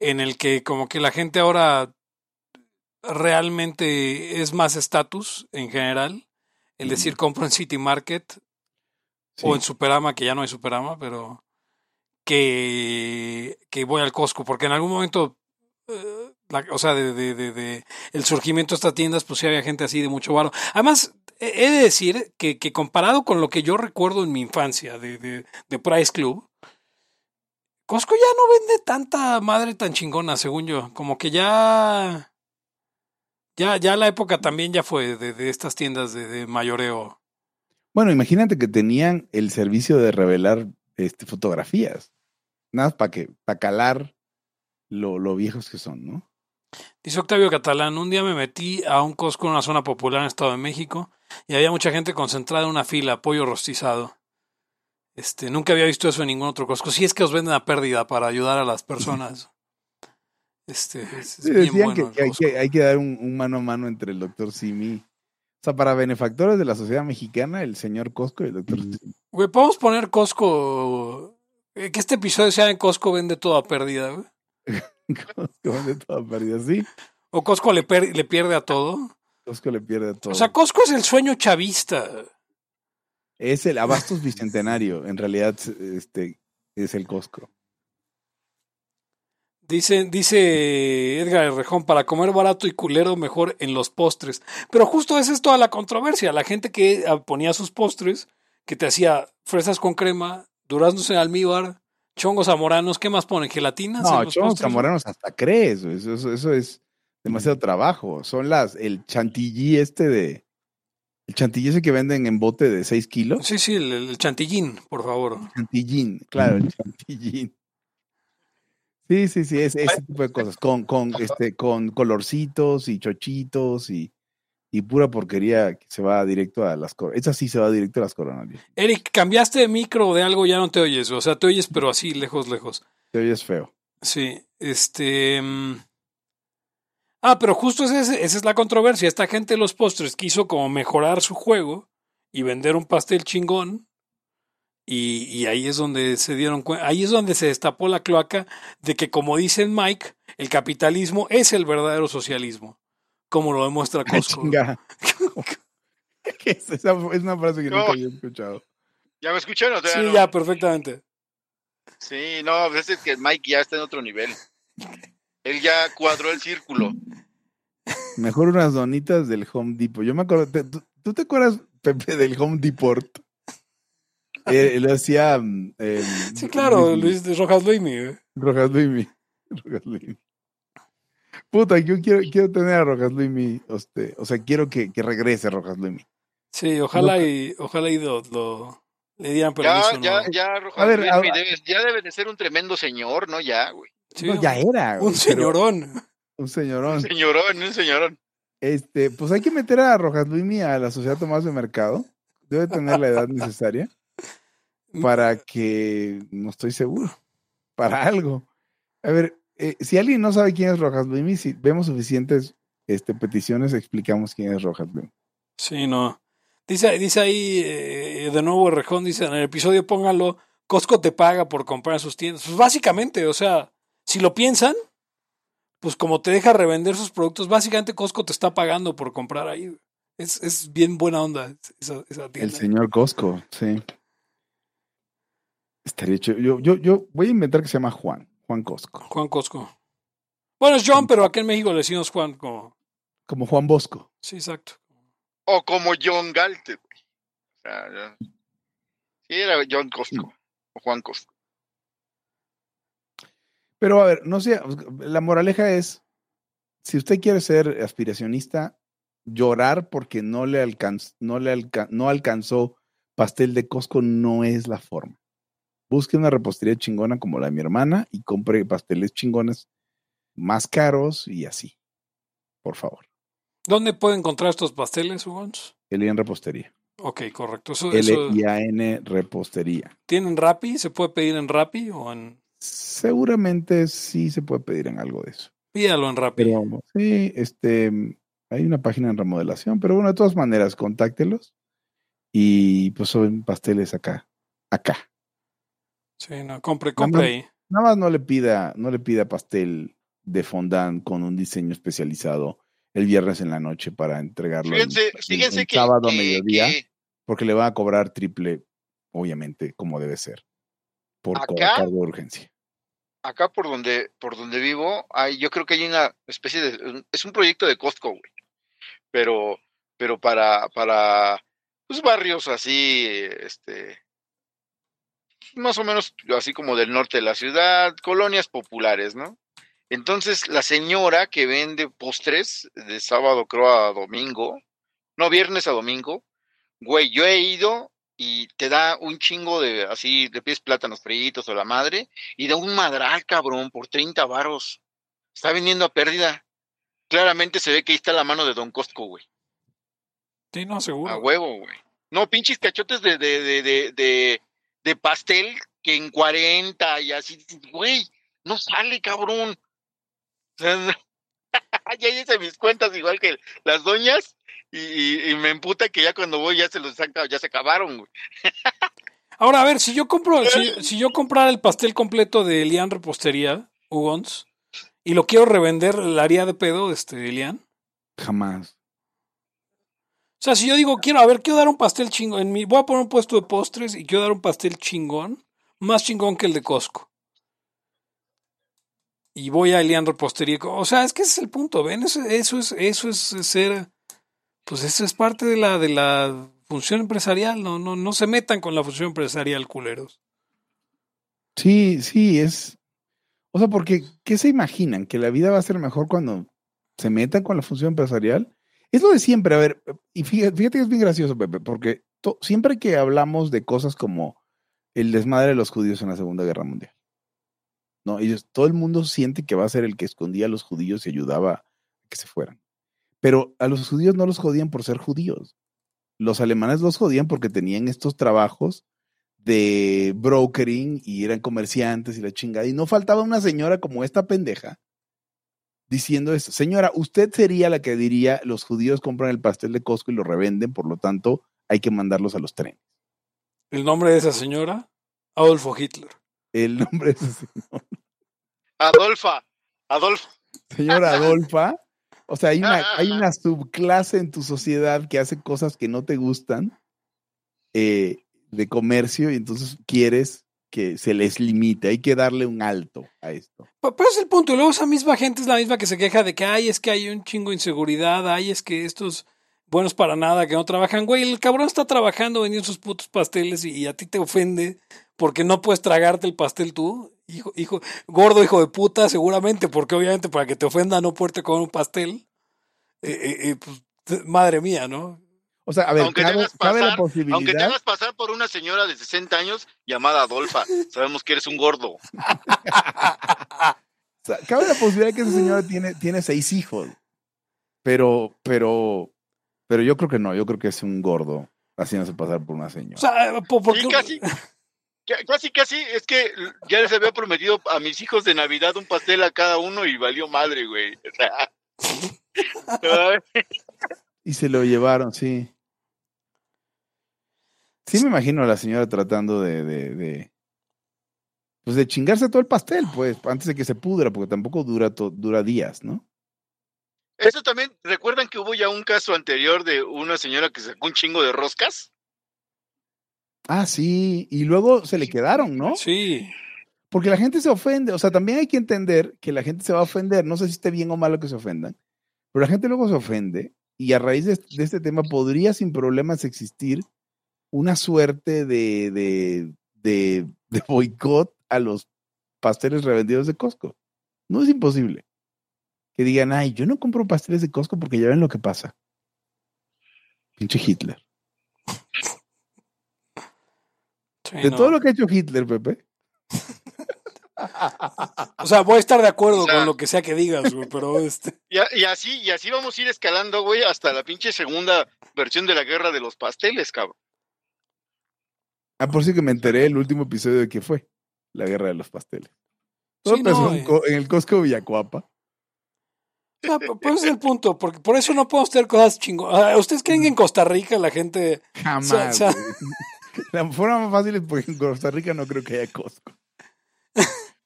en el que como que la gente ahora realmente es más estatus en general. El decir compro en City Market Sí. o en Superama, que ya no hay Superama, pero que, que voy al Costco, porque en algún momento, eh, o sea, de, el surgimiento de estas tiendas, pues sí había gente así de mucho varo. Además, he de decir que, que comparado con lo que yo recuerdo en mi infancia de Price Club, Costco ya no vende tanta madre tan chingona, según yo. Como que ya. Ya, ya la época también ya fue de, de estas tiendas de, de mayoreo. Bueno, imagínate que tenían el servicio de revelar este, fotografías. Nada para que, para calar lo, lo viejos que son, ¿no? Dice Octavio Catalán, un día me metí a un Costco en una zona popular en el Estado de México y había mucha gente concentrada en una fila, pollo rostizado. Este, nunca había visto eso en ningún otro Costco. Si es que os venden a pérdida para ayudar a las personas. Este, es, es Sí, bien decían bueno que, que hay que hay que dar un, un mano a mano entre el doctor Simi. O sea, para benefactores de la sociedad mexicana, el señor Costco y el doctor Simi. Güey, podemos poner Costco. Eh, Que este episodio sea en Costco vende todo a pérdida, güey. Costco vende toda pérdida, sí. O Costco le, per- le pierde a todo. Costco le pierde todo. O sea, Costco es el sueño chavista. es el Abastos Bicentenario, en realidad este, es el Costco. Dice, dice Edgar Herrejón, para comer barato y culero, mejor en los postres. Pero justo esa es toda la controversia. La gente que ponía sus postres, que te hacía fresas con crema, duraznos en almíbar, chongos zamoranos, ¿qué más ponen? ¿Gelatinas? No, chongos postres? camoranos hasta crees, eso, eso, eso es demasiado trabajo. Son las, el chantilly este de, el chantilly ese que venden en bote de 6 kilos. Sí, sí, el, el chantillín, por favor. Chantillín, claro, el chantillín. Sí, sí, sí, es ese tipo de cosas, con, con, este, con colorcitos y chochitos y, y pura porquería que se va directo a las coronas. Esa sí se va directo a las coronarias. Eric, cambiaste de micro o de algo, ya no te oyes. O sea, te oyes, pero así, lejos, lejos. Te oyes feo. Sí, este... mm. Ah, pero justo ese- esa es la controversia. Esta gente de los postres quiso como mejorar su juego y vender un pastel chingón. Y, y ahí es donde se dieron cuenta, ahí es donde se destapó la cloaca de que, como dice Mike, el capitalismo es el verdadero socialismo, como lo demuestra Ah, Costco. chinga. ¿Qué es? Esa es una frase que No. nunca había escuchado. ¿Ya me escucharon? o Sí, no? ya, perfectamente. Sí, no, pues es que Mike ya está en otro nivel. Él ya cuadró el círculo. Mejor unas donitas del Home Depot. Yo me acuerdo, te- ¿tú, tú te acuerdas, Pepe, del Home Depot? Eh, lo hacía. mm, eh, Sí, claro, Luis- Luis de Rojas Luimi. ¿eh? Rojas Luimi. Rojas Luimi. Puta, yo quiero, quiero tener a Rojas Luimi. este, o sea, quiero que, que regrese Rojas Luimi. Sí, ojalá y ojalá y lo, lo- le dieran Ya, permiso. ya, ¿no? ya, Rojas A ver, Luis, a- debe, ya debe de ser un tremendo señor, ¿no? Ya, güey. Sí, No, ya era. un güey, pero- señorón. Un señorón. Señorón, un señorón. Este, pues hay que meter a Rojas Luimi a la sociedad Tomás de Mercado. Debe tener la edad necesaria para que, no estoy seguro, para algo. A ver, eh, si alguien no sabe quién es Rojas Luimi, si vemos suficientes este, peticiones, explicamos quién es Rojas Luimi. Sí, no. Dice, dice ahí, eh, de nuevo Rejón, dice, en el episodio pónganlo, Costco te paga por comprar en sus tiendas. Pues básicamente, o sea, si lo piensan, pues como te deja revender sus productos, básicamente Costco te está pagando por comprar ahí. Es, es bien buena onda esa, esa El tienda. señor Costco, sí. Estaría hecho. Yo, yo, yo voy a inventar que se llama Juan, Juan Costco, Juan Costco. Bueno, es John, pero aquí en México le decimos Juan como... como Juan Bosco. Sí, exacto. O como John Galte, güey. O sea, ya- sí, era John Costco. O Juan Costco. Pero a ver, no sé, la moraleja es, si usted quiere ser aspiracionista, llorar porque no le, alcanz- no le alca- no alcanzó pastel de Costco no es la forma. Busque una repostería chingona como la de mi hermana y compre pasteles chingones más caros y así. Por favor. ¿Dónde puede encontrar estos pasteles, Hugons? E Elian Repostería. Ok, correcto. Eso, eso- L-I-A-N Repostería. ¿Tienen Rappi? ¿Se puede pedir en Rappi o en... Seguramente sí se puede pedir en algo de eso. Pídalo en Rappi. Pero sí, este, hay una página en remodelación, pero bueno, de todas maneras, contáctelos. Y pues son pasteles acá, acá. Sí, no, compre, compre no. ahí. Nada más no le pida, no le pida pastel de fondant con un diseño especializado el viernes en la noche para entregarlo Fíjense, el- fíjense el que, sábado a mediodía, que porque le van a cobrar triple, obviamente, como debe ser, por Acá- cargo de urgencia. acá por donde, por donde vivo, hay, yo creo que hay una especie de, es un proyecto de Costco, güey. Pero, pero para, para, pues barrios así, este, más o menos así como del norte de la ciudad, colonias populares, ¿no? Entonces, la señora que vende postres de sábado, creo, a domingo, no, viernes a domingo, güey, yo he ido y te da un chingo de, así, de pies plátanos fritos o la madre, y da un madral, cabrón, por 30 varos. Está vendiendo a pérdida. Claramente se ve que ahí está la mano de Don Costco, güey. Sí, no, seguro. A huevo, güey. No, pinches cachotes de, de, de, de, de, pastel que en 40 y así, güey, no sale, cabrón. Ya hice mis cuentas igual que las doñas y, y- y me emputa que ya cuando voy ya se los saca, ya se acabaron, güey. Ahora, a ver, si yo compro, si, si yo comprara el pastel completo de Elian Repostería, Hugons, y lo quiero revender, ¿la haría de pedo, este, Elian? Jamás. O sea, si yo digo, quiero, a ver, quiero dar un pastel chingón, en mi, voy a poner un puesto de postres y quiero dar un pastel chingón, más chingón que el de Costco. Y voy a Elian Repostería. O sea, es que ese es el punto, ¿ven? Eso, eso es, eso es ser, pues eso es parte de la, de la función empresarial, no, no, no se metan con la función empresarial, culeros. Sí, sí, es. O sea, porque, ¿qué se imaginan? ¿Que la vida va a ser mejor cuando se metan con la función empresarial? Es lo de siempre, a ver, y fíjate, que es bien gracioso, Pepe, porque siempre que hablamos de cosas como el desmadre de los judíos en la Segunda Guerra Mundial, ¿no? Ellos, todo el mundo siente que va a ser el que escondía a los judíos y ayudaba a que se fueran. Pero a los judíos no los jodían por ser judíos. Los alemanes los jodían porque tenían estos trabajos de brokering y eran comerciantes y la chingada. Y no faltaba una señora como esta pendeja diciendo eso. Señora, usted sería la que diría, los judíos compran el pastel de Costco y lo revenden, por lo tanto hay que mandarlos a los trenes. El nombre de esa señora, Adolfo Hitler. El nombre es así, Adolfa, Adolfo. señora Adolfa. O sea, hay una, hay una subclase en tu sociedad que hace cosas que no te gustan eh, de comercio y entonces quieres que se les limite. Hay que darle un alto a esto. Pero pero es el punto. Y luego esa misma gente es la misma que se queja de que, ay, es que hay un chingo de inseguridad, ay, es que estos buenos para nada, que no trabajan. Güey, el cabrón está trabajando vendiendo sus putos pasteles y, y a ti te ofende porque no puedes tragarte el pastel tú. Hijo, hijo, gordo hijo de puta, seguramente, porque obviamente para que te ofenda no poderte comer un pastel. Eh, eh, eh, pues, madre mía, ¿no? O sea, a ver, aunque, cabe, te la pasar, aunque te posibilidad. hagas pasar por una señora de 60 años llamada Adolfa, sabemos que eres un gordo. o sea, cabe la posibilidad de que esa señora tiene, tiene seis hijos. Pero, pero, pero yo creo que no, yo creo que es un gordo haciéndose pasar por una señora. O sea, po- porque, Sí, casi, ca- casi, casi, es que ya les había prometido a mis hijos de Navidad un pastel a cada uno y valió madre, güey. O sea, ay, Y se lo llevaron, sí. Sí me imagino a la señora tratando de, de, de- pues de chingarse todo el pastel, pues, antes de que se pudra, porque tampoco dura, to- dura días, ¿no? Eso también, ¿recuerdan que hubo ya un caso anterior de una señora que sacó un chingo de roscas? Ah, sí, y luego se le quedaron, ¿no? sí. Porque la gente se ofende, o sea, también hay que entender que la gente se va a ofender, no sé si esté bien o malo que se ofendan, pero la gente luego se ofende y a raíz de, de este tema podría sin problemas existir una suerte de, de, de, de boicot a los pasteles revendidos de Costco. No es imposible. Que digan, ay, yo no compro pasteles de Costco porque ya ven lo que pasa. Pinche Hitler. sí, De no. todo lo que ha hecho Hitler, Pepe. O sea, voy a estar de acuerdo O sea- con lo que sea que digas, güey, pero este. Y, y así, y así vamos a ir escalando, güey, hasta la pinche segunda versión de la guerra de los pasteles, cabrón. Ah, por si que me enteré el último episodio de que fue la guerra de los pasteles. Todo Sí, empezó no, en, eh. En el Costco Villacuapa. O sea, pero ese es el punto, porque por eso no podemos tener cosas chingonas. ¿Ustedes creen que en Costa Rica la gente Jamás. La forma más fácil es porque en Costa Rica no creo que haya Costco.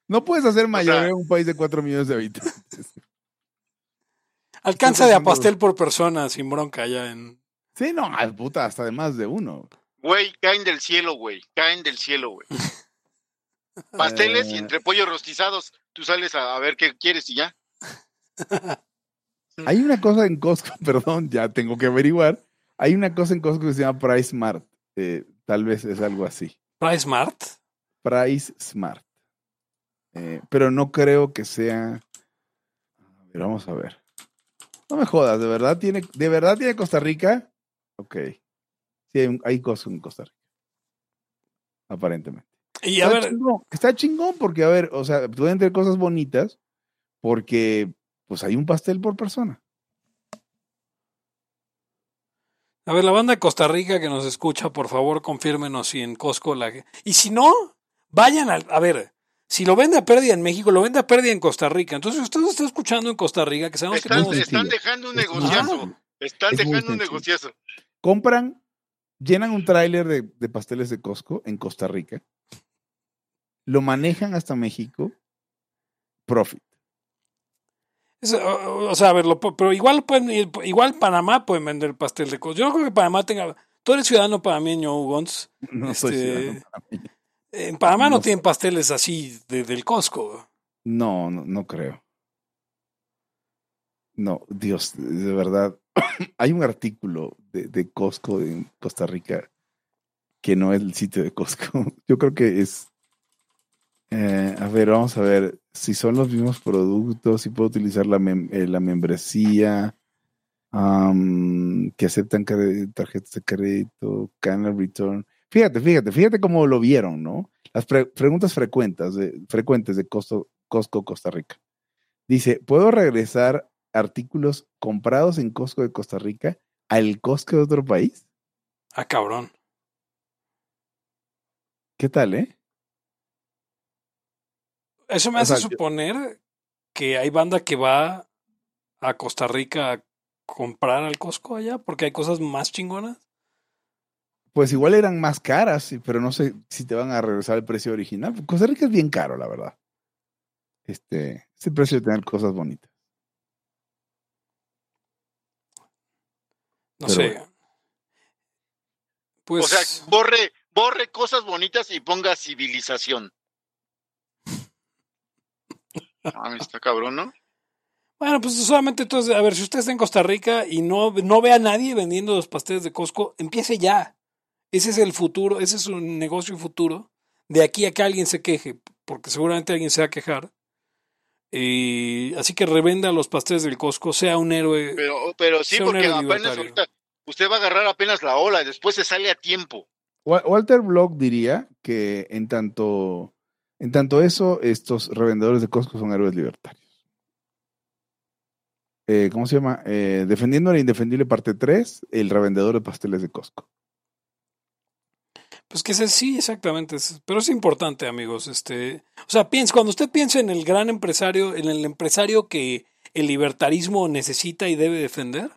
No puedes hacer mayoreo en un país de 4 millones de habitantes. alcanza de a pastel por persona sin bronca ya en. Sí, no, puta, hasta de más de uno. Güey, caen del cielo, güey. Caen del cielo, güey. Pasteles y Eh. entre pollos rostizados. Tú sales a, a ver qué quieres y ya. Hay una cosa en Costco, perdón, ya tengo que averiguar. Hay una cosa en Costco que se llama Price Smart. Eh, tal vez es algo así. Price Mart. Price Smart. Eh, pero no creo que sea. A ver, vamos a ver. No me jodas, ¿de verdad tiene, ¿de verdad tiene Costa Rica? Ok. Sí, hay, hay Costco en Costa Rica. Aparentemente. Y a está, ver, chingón, está chingón porque, a ver, o sea, pueden tener cosas bonitas porque, pues, hay un pastel por persona. a ver, la banda de Costa Rica que nos escucha, por favor, confírmenos si en Costco la. Y si no, vayan al. A ver, si lo vende a pérdida en México, lo vende a pérdida en Costa Rica. Entonces, si usted está escuchando en Costa Rica, que sabemos que Están, sencillo. están dejando un negociazo. Están Es dejando un negociazo. Compran, llenan un tráiler de, de pasteles de Costco en Costa Rica, lo manejan hasta México, profit. Es, o, o sea, a ver, lo pu- pero igual pueden ir- igual Panamá pueden vender pastel de Costco. Yo no creo que Panamá tenga. Tú eres ciudadano panameño, Gons. No soy Este, ciudadano panameño. En Panamá no, tienen pasteles así de- del Costco. No, no, no creo. No, Dios, de verdad. Hay un artículo de, Costco en Costa Rica que no es el sitio de Costco. Yo creo que es. eh, a ver, vamos a ver si son los mismos productos, si puedo utilizar la, eh, la membresía, que aceptan tarjetas de crédito, Canal Return. Fíjate, fíjate, fíjate cómo lo vieron, ¿no? Las pre- preguntas frecuentes de, frecuentes de Costco, Costco Costa Rica. Dice, ¿puedo regresar artículos comprados en Costco de Costa Rica al Costco de otro país? Ah, cabrón. ¿Qué tal, eh? Eso me O hace sea, yo- suponer que hay banda que va a Costa Rica a comprar al Costco allá porque hay cosas más chingonas. Pues igual eran más caras, pero no sé si te van a regresar el precio original. Costa Rica es bien caro, la verdad. Este, es el precio de tener cosas bonitas. No Pero sé. bueno. Pues o sea, borre, borre cosas bonitas y ponga civilización. Ah, está cabrón, ¿no? Bueno, pues solamente entonces, a ver, si usted está en Costa Rica y no, no ve a nadie vendiendo los pasteles de Costco, empiece ya. Ese es el futuro, ese es un negocio futuro. De aquí a que alguien se queje, porque seguramente alguien se va a quejar. Y así que revenda los pasteles del Costco, sea un héroe. Pero, pero sí, sea un porque héroe apenas ahorita usted va a agarrar apenas la ola y después se sale a tiempo. Wa- Walter Block diría que en tanto, en tanto eso, estos revendedores de Costco son héroes libertarios. Eh, ¿Cómo se llama? Eh, Defendiendo la indefendible parte 3, el revendedor de pasteles de Costco. Pues que sí, exactamente. Pero es importante, amigos. Este, o sea, piense, cuando usted piense en el gran empresario, en el empresario que el libertarismo necesita y debe defender,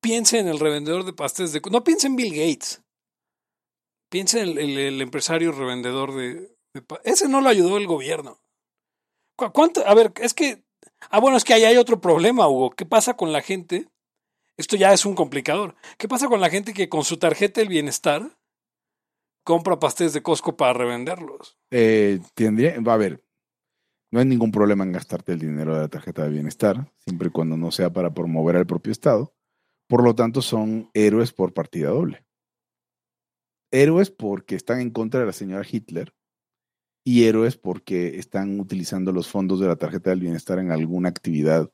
piense en el revendedor de pasteles de... No piense en Bill Gates. Piense en el, empresario revendedor de, Ese no lo ayudó el gobierno. ¿Cu- ¿Cuánto? A ver, es que... Ah, bueno, es que ahí hay otro problema, Hugo. ¿Qué pasa con la gente? Esto ya es un complicador. ¿Qué pasa con la gente que con su tarjeta del bienestar compra pasteles de Costco para revenderlos? Eh, tendría, va a ver, no hay ningún problema en gastarte el dinero de la tarjeta de bienestar, siempre y cuando no sea para promover al propio Estado. Por lo tanto, son héroes por partida doble. Héroes porque están en contra de la señora Hitler y héroes porque están utilizando los fondos de la tarjeta del bienestar en alguna actividad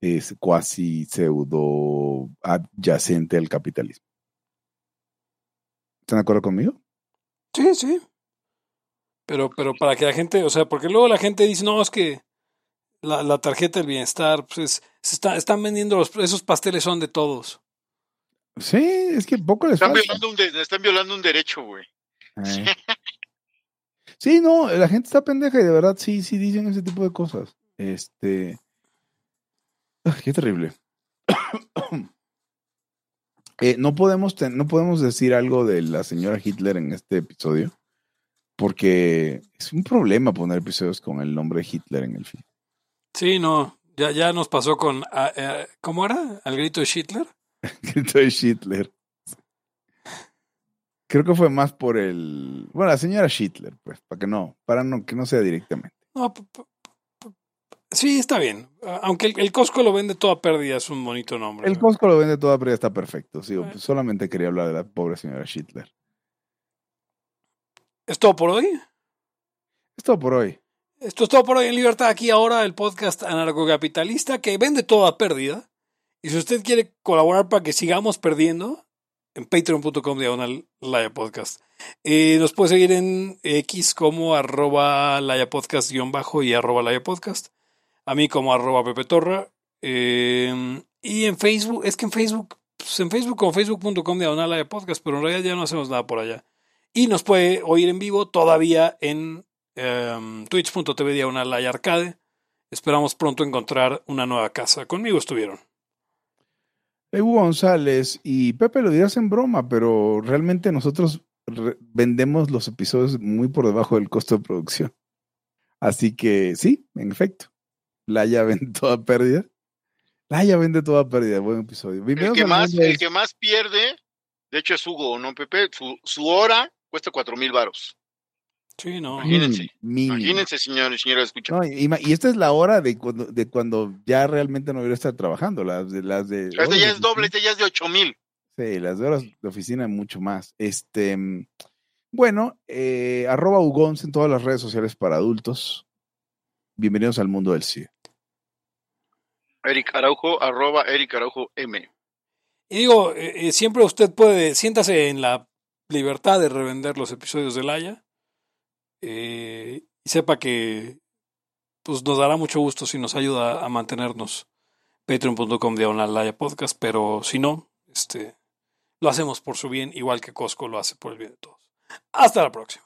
es cuasi pseudo adyacente al capitalismo. ¿Están de acuerdo conmigo? Sí, sí. Pero, pero para que la gente, o sea, porque luego la gente dice, no, es que la, la tarjeta del bienestar, pues es- se está, están vendiendo los, esos pasteles son de todos. Sí, es que poco les Están falta. violando un, de- están violando un derecho, güey. Eh. Sí, no, la gente está pendeja y de verdad sí, sí dicen ese tipo de cosas. Este. Ay, qué terrible. Eh, no, podemos ten- no podemos decir algo de la señora Hitler en este episodio, porque es un problema poner episodios con el nombre de Hitler en el film. Sí, no, ya, ya nos pasó con, ah, eh, ¿cómo era? ¿Al grito de Hitler? Grito de Hitler. Creo que fue más por el. Bueno, la señora Hitler, pues, para que no, para no, que no sea directamente. No, sí, está bien. Ah, Aunque el, el Costco lo vende toda pérdida, es un bonito nombre. El ¿no? Costco lo vende toda, ya está perfecto. Sí, Eh. pues, solamente quería hablar de la pobre señora Hitler. ¿Es todo por hoy? Es todo por hoy. Esto es todo por hoy en Libertad. Aquí ahora el podcast anarcocapitalista que vende toda pérdida. Y si usted quiere colaborar para que sigamos perdiendo, en patreon.com diagonal Laya Podcast. Eh, nos puede seguir en X como arroba Laya Podcast guion bajo y arroba Laya Podcast. A mí como arroba Pepe Torra. Eh, y en Facebook, es que en Facebook, pues en Facebook como facebook.com diagonal Laya Podcast, pero en realidad ya no hacemos nada por allá. Y nos puede oír en vivo todavía en em, twitch.tv diagonal Arcade. Esperamos pronto encontrar una nueva casa. Conmigo estuvieron. Hugo González y Pepe lo dirás en broma, pero realmente nosotros vendemos los episodios muy por debajo del costo de producción. Así que sí, en efecto. Laia vende toda pérdida. Laia vende toda pérdida. Buen episodio. El que, más, de- el que más pierde, de hecho es Hugo, ¿no, Pepe? Su, su hora cuesta cuatro mil varos. Sí, no. Imagínense. Mínimo. Imagínense, señores escuchan. No, y, y esta es la hora de cuando, de cuando ya realmente no debería estar trabajando. Las de las de. Este horas ya de es doble, este ya es de ocho mil. Sí, las de horas de oficina mucho más. Este, mm, bueno, eh, arroba Ugons en todas las redes sociales para adultos. Bienvenidos al mundo del CIE. Eric Araujo, arroba Eric Araujo M. Y digo, eh, eh, siempre usted puede, siéntase en la libertad de revender los episodios de Laia. eh, y sepa que pues nos dará mucho gusto si nos ayuda a mantenernos. Patreon.com diagonal Laya Podcast, pero si no, este, lo hacemos por su bien, igual que Costco lo hace por el bien de todos. Hasta la próxima.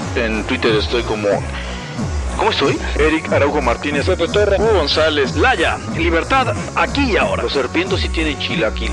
en Twitter estoy como... ¿Cómo estoy? Eric Araujo Martínez, Pepe Hugo González, Laya, libertad, aquí y ahora. Los serpientes sí tienen chilaquil.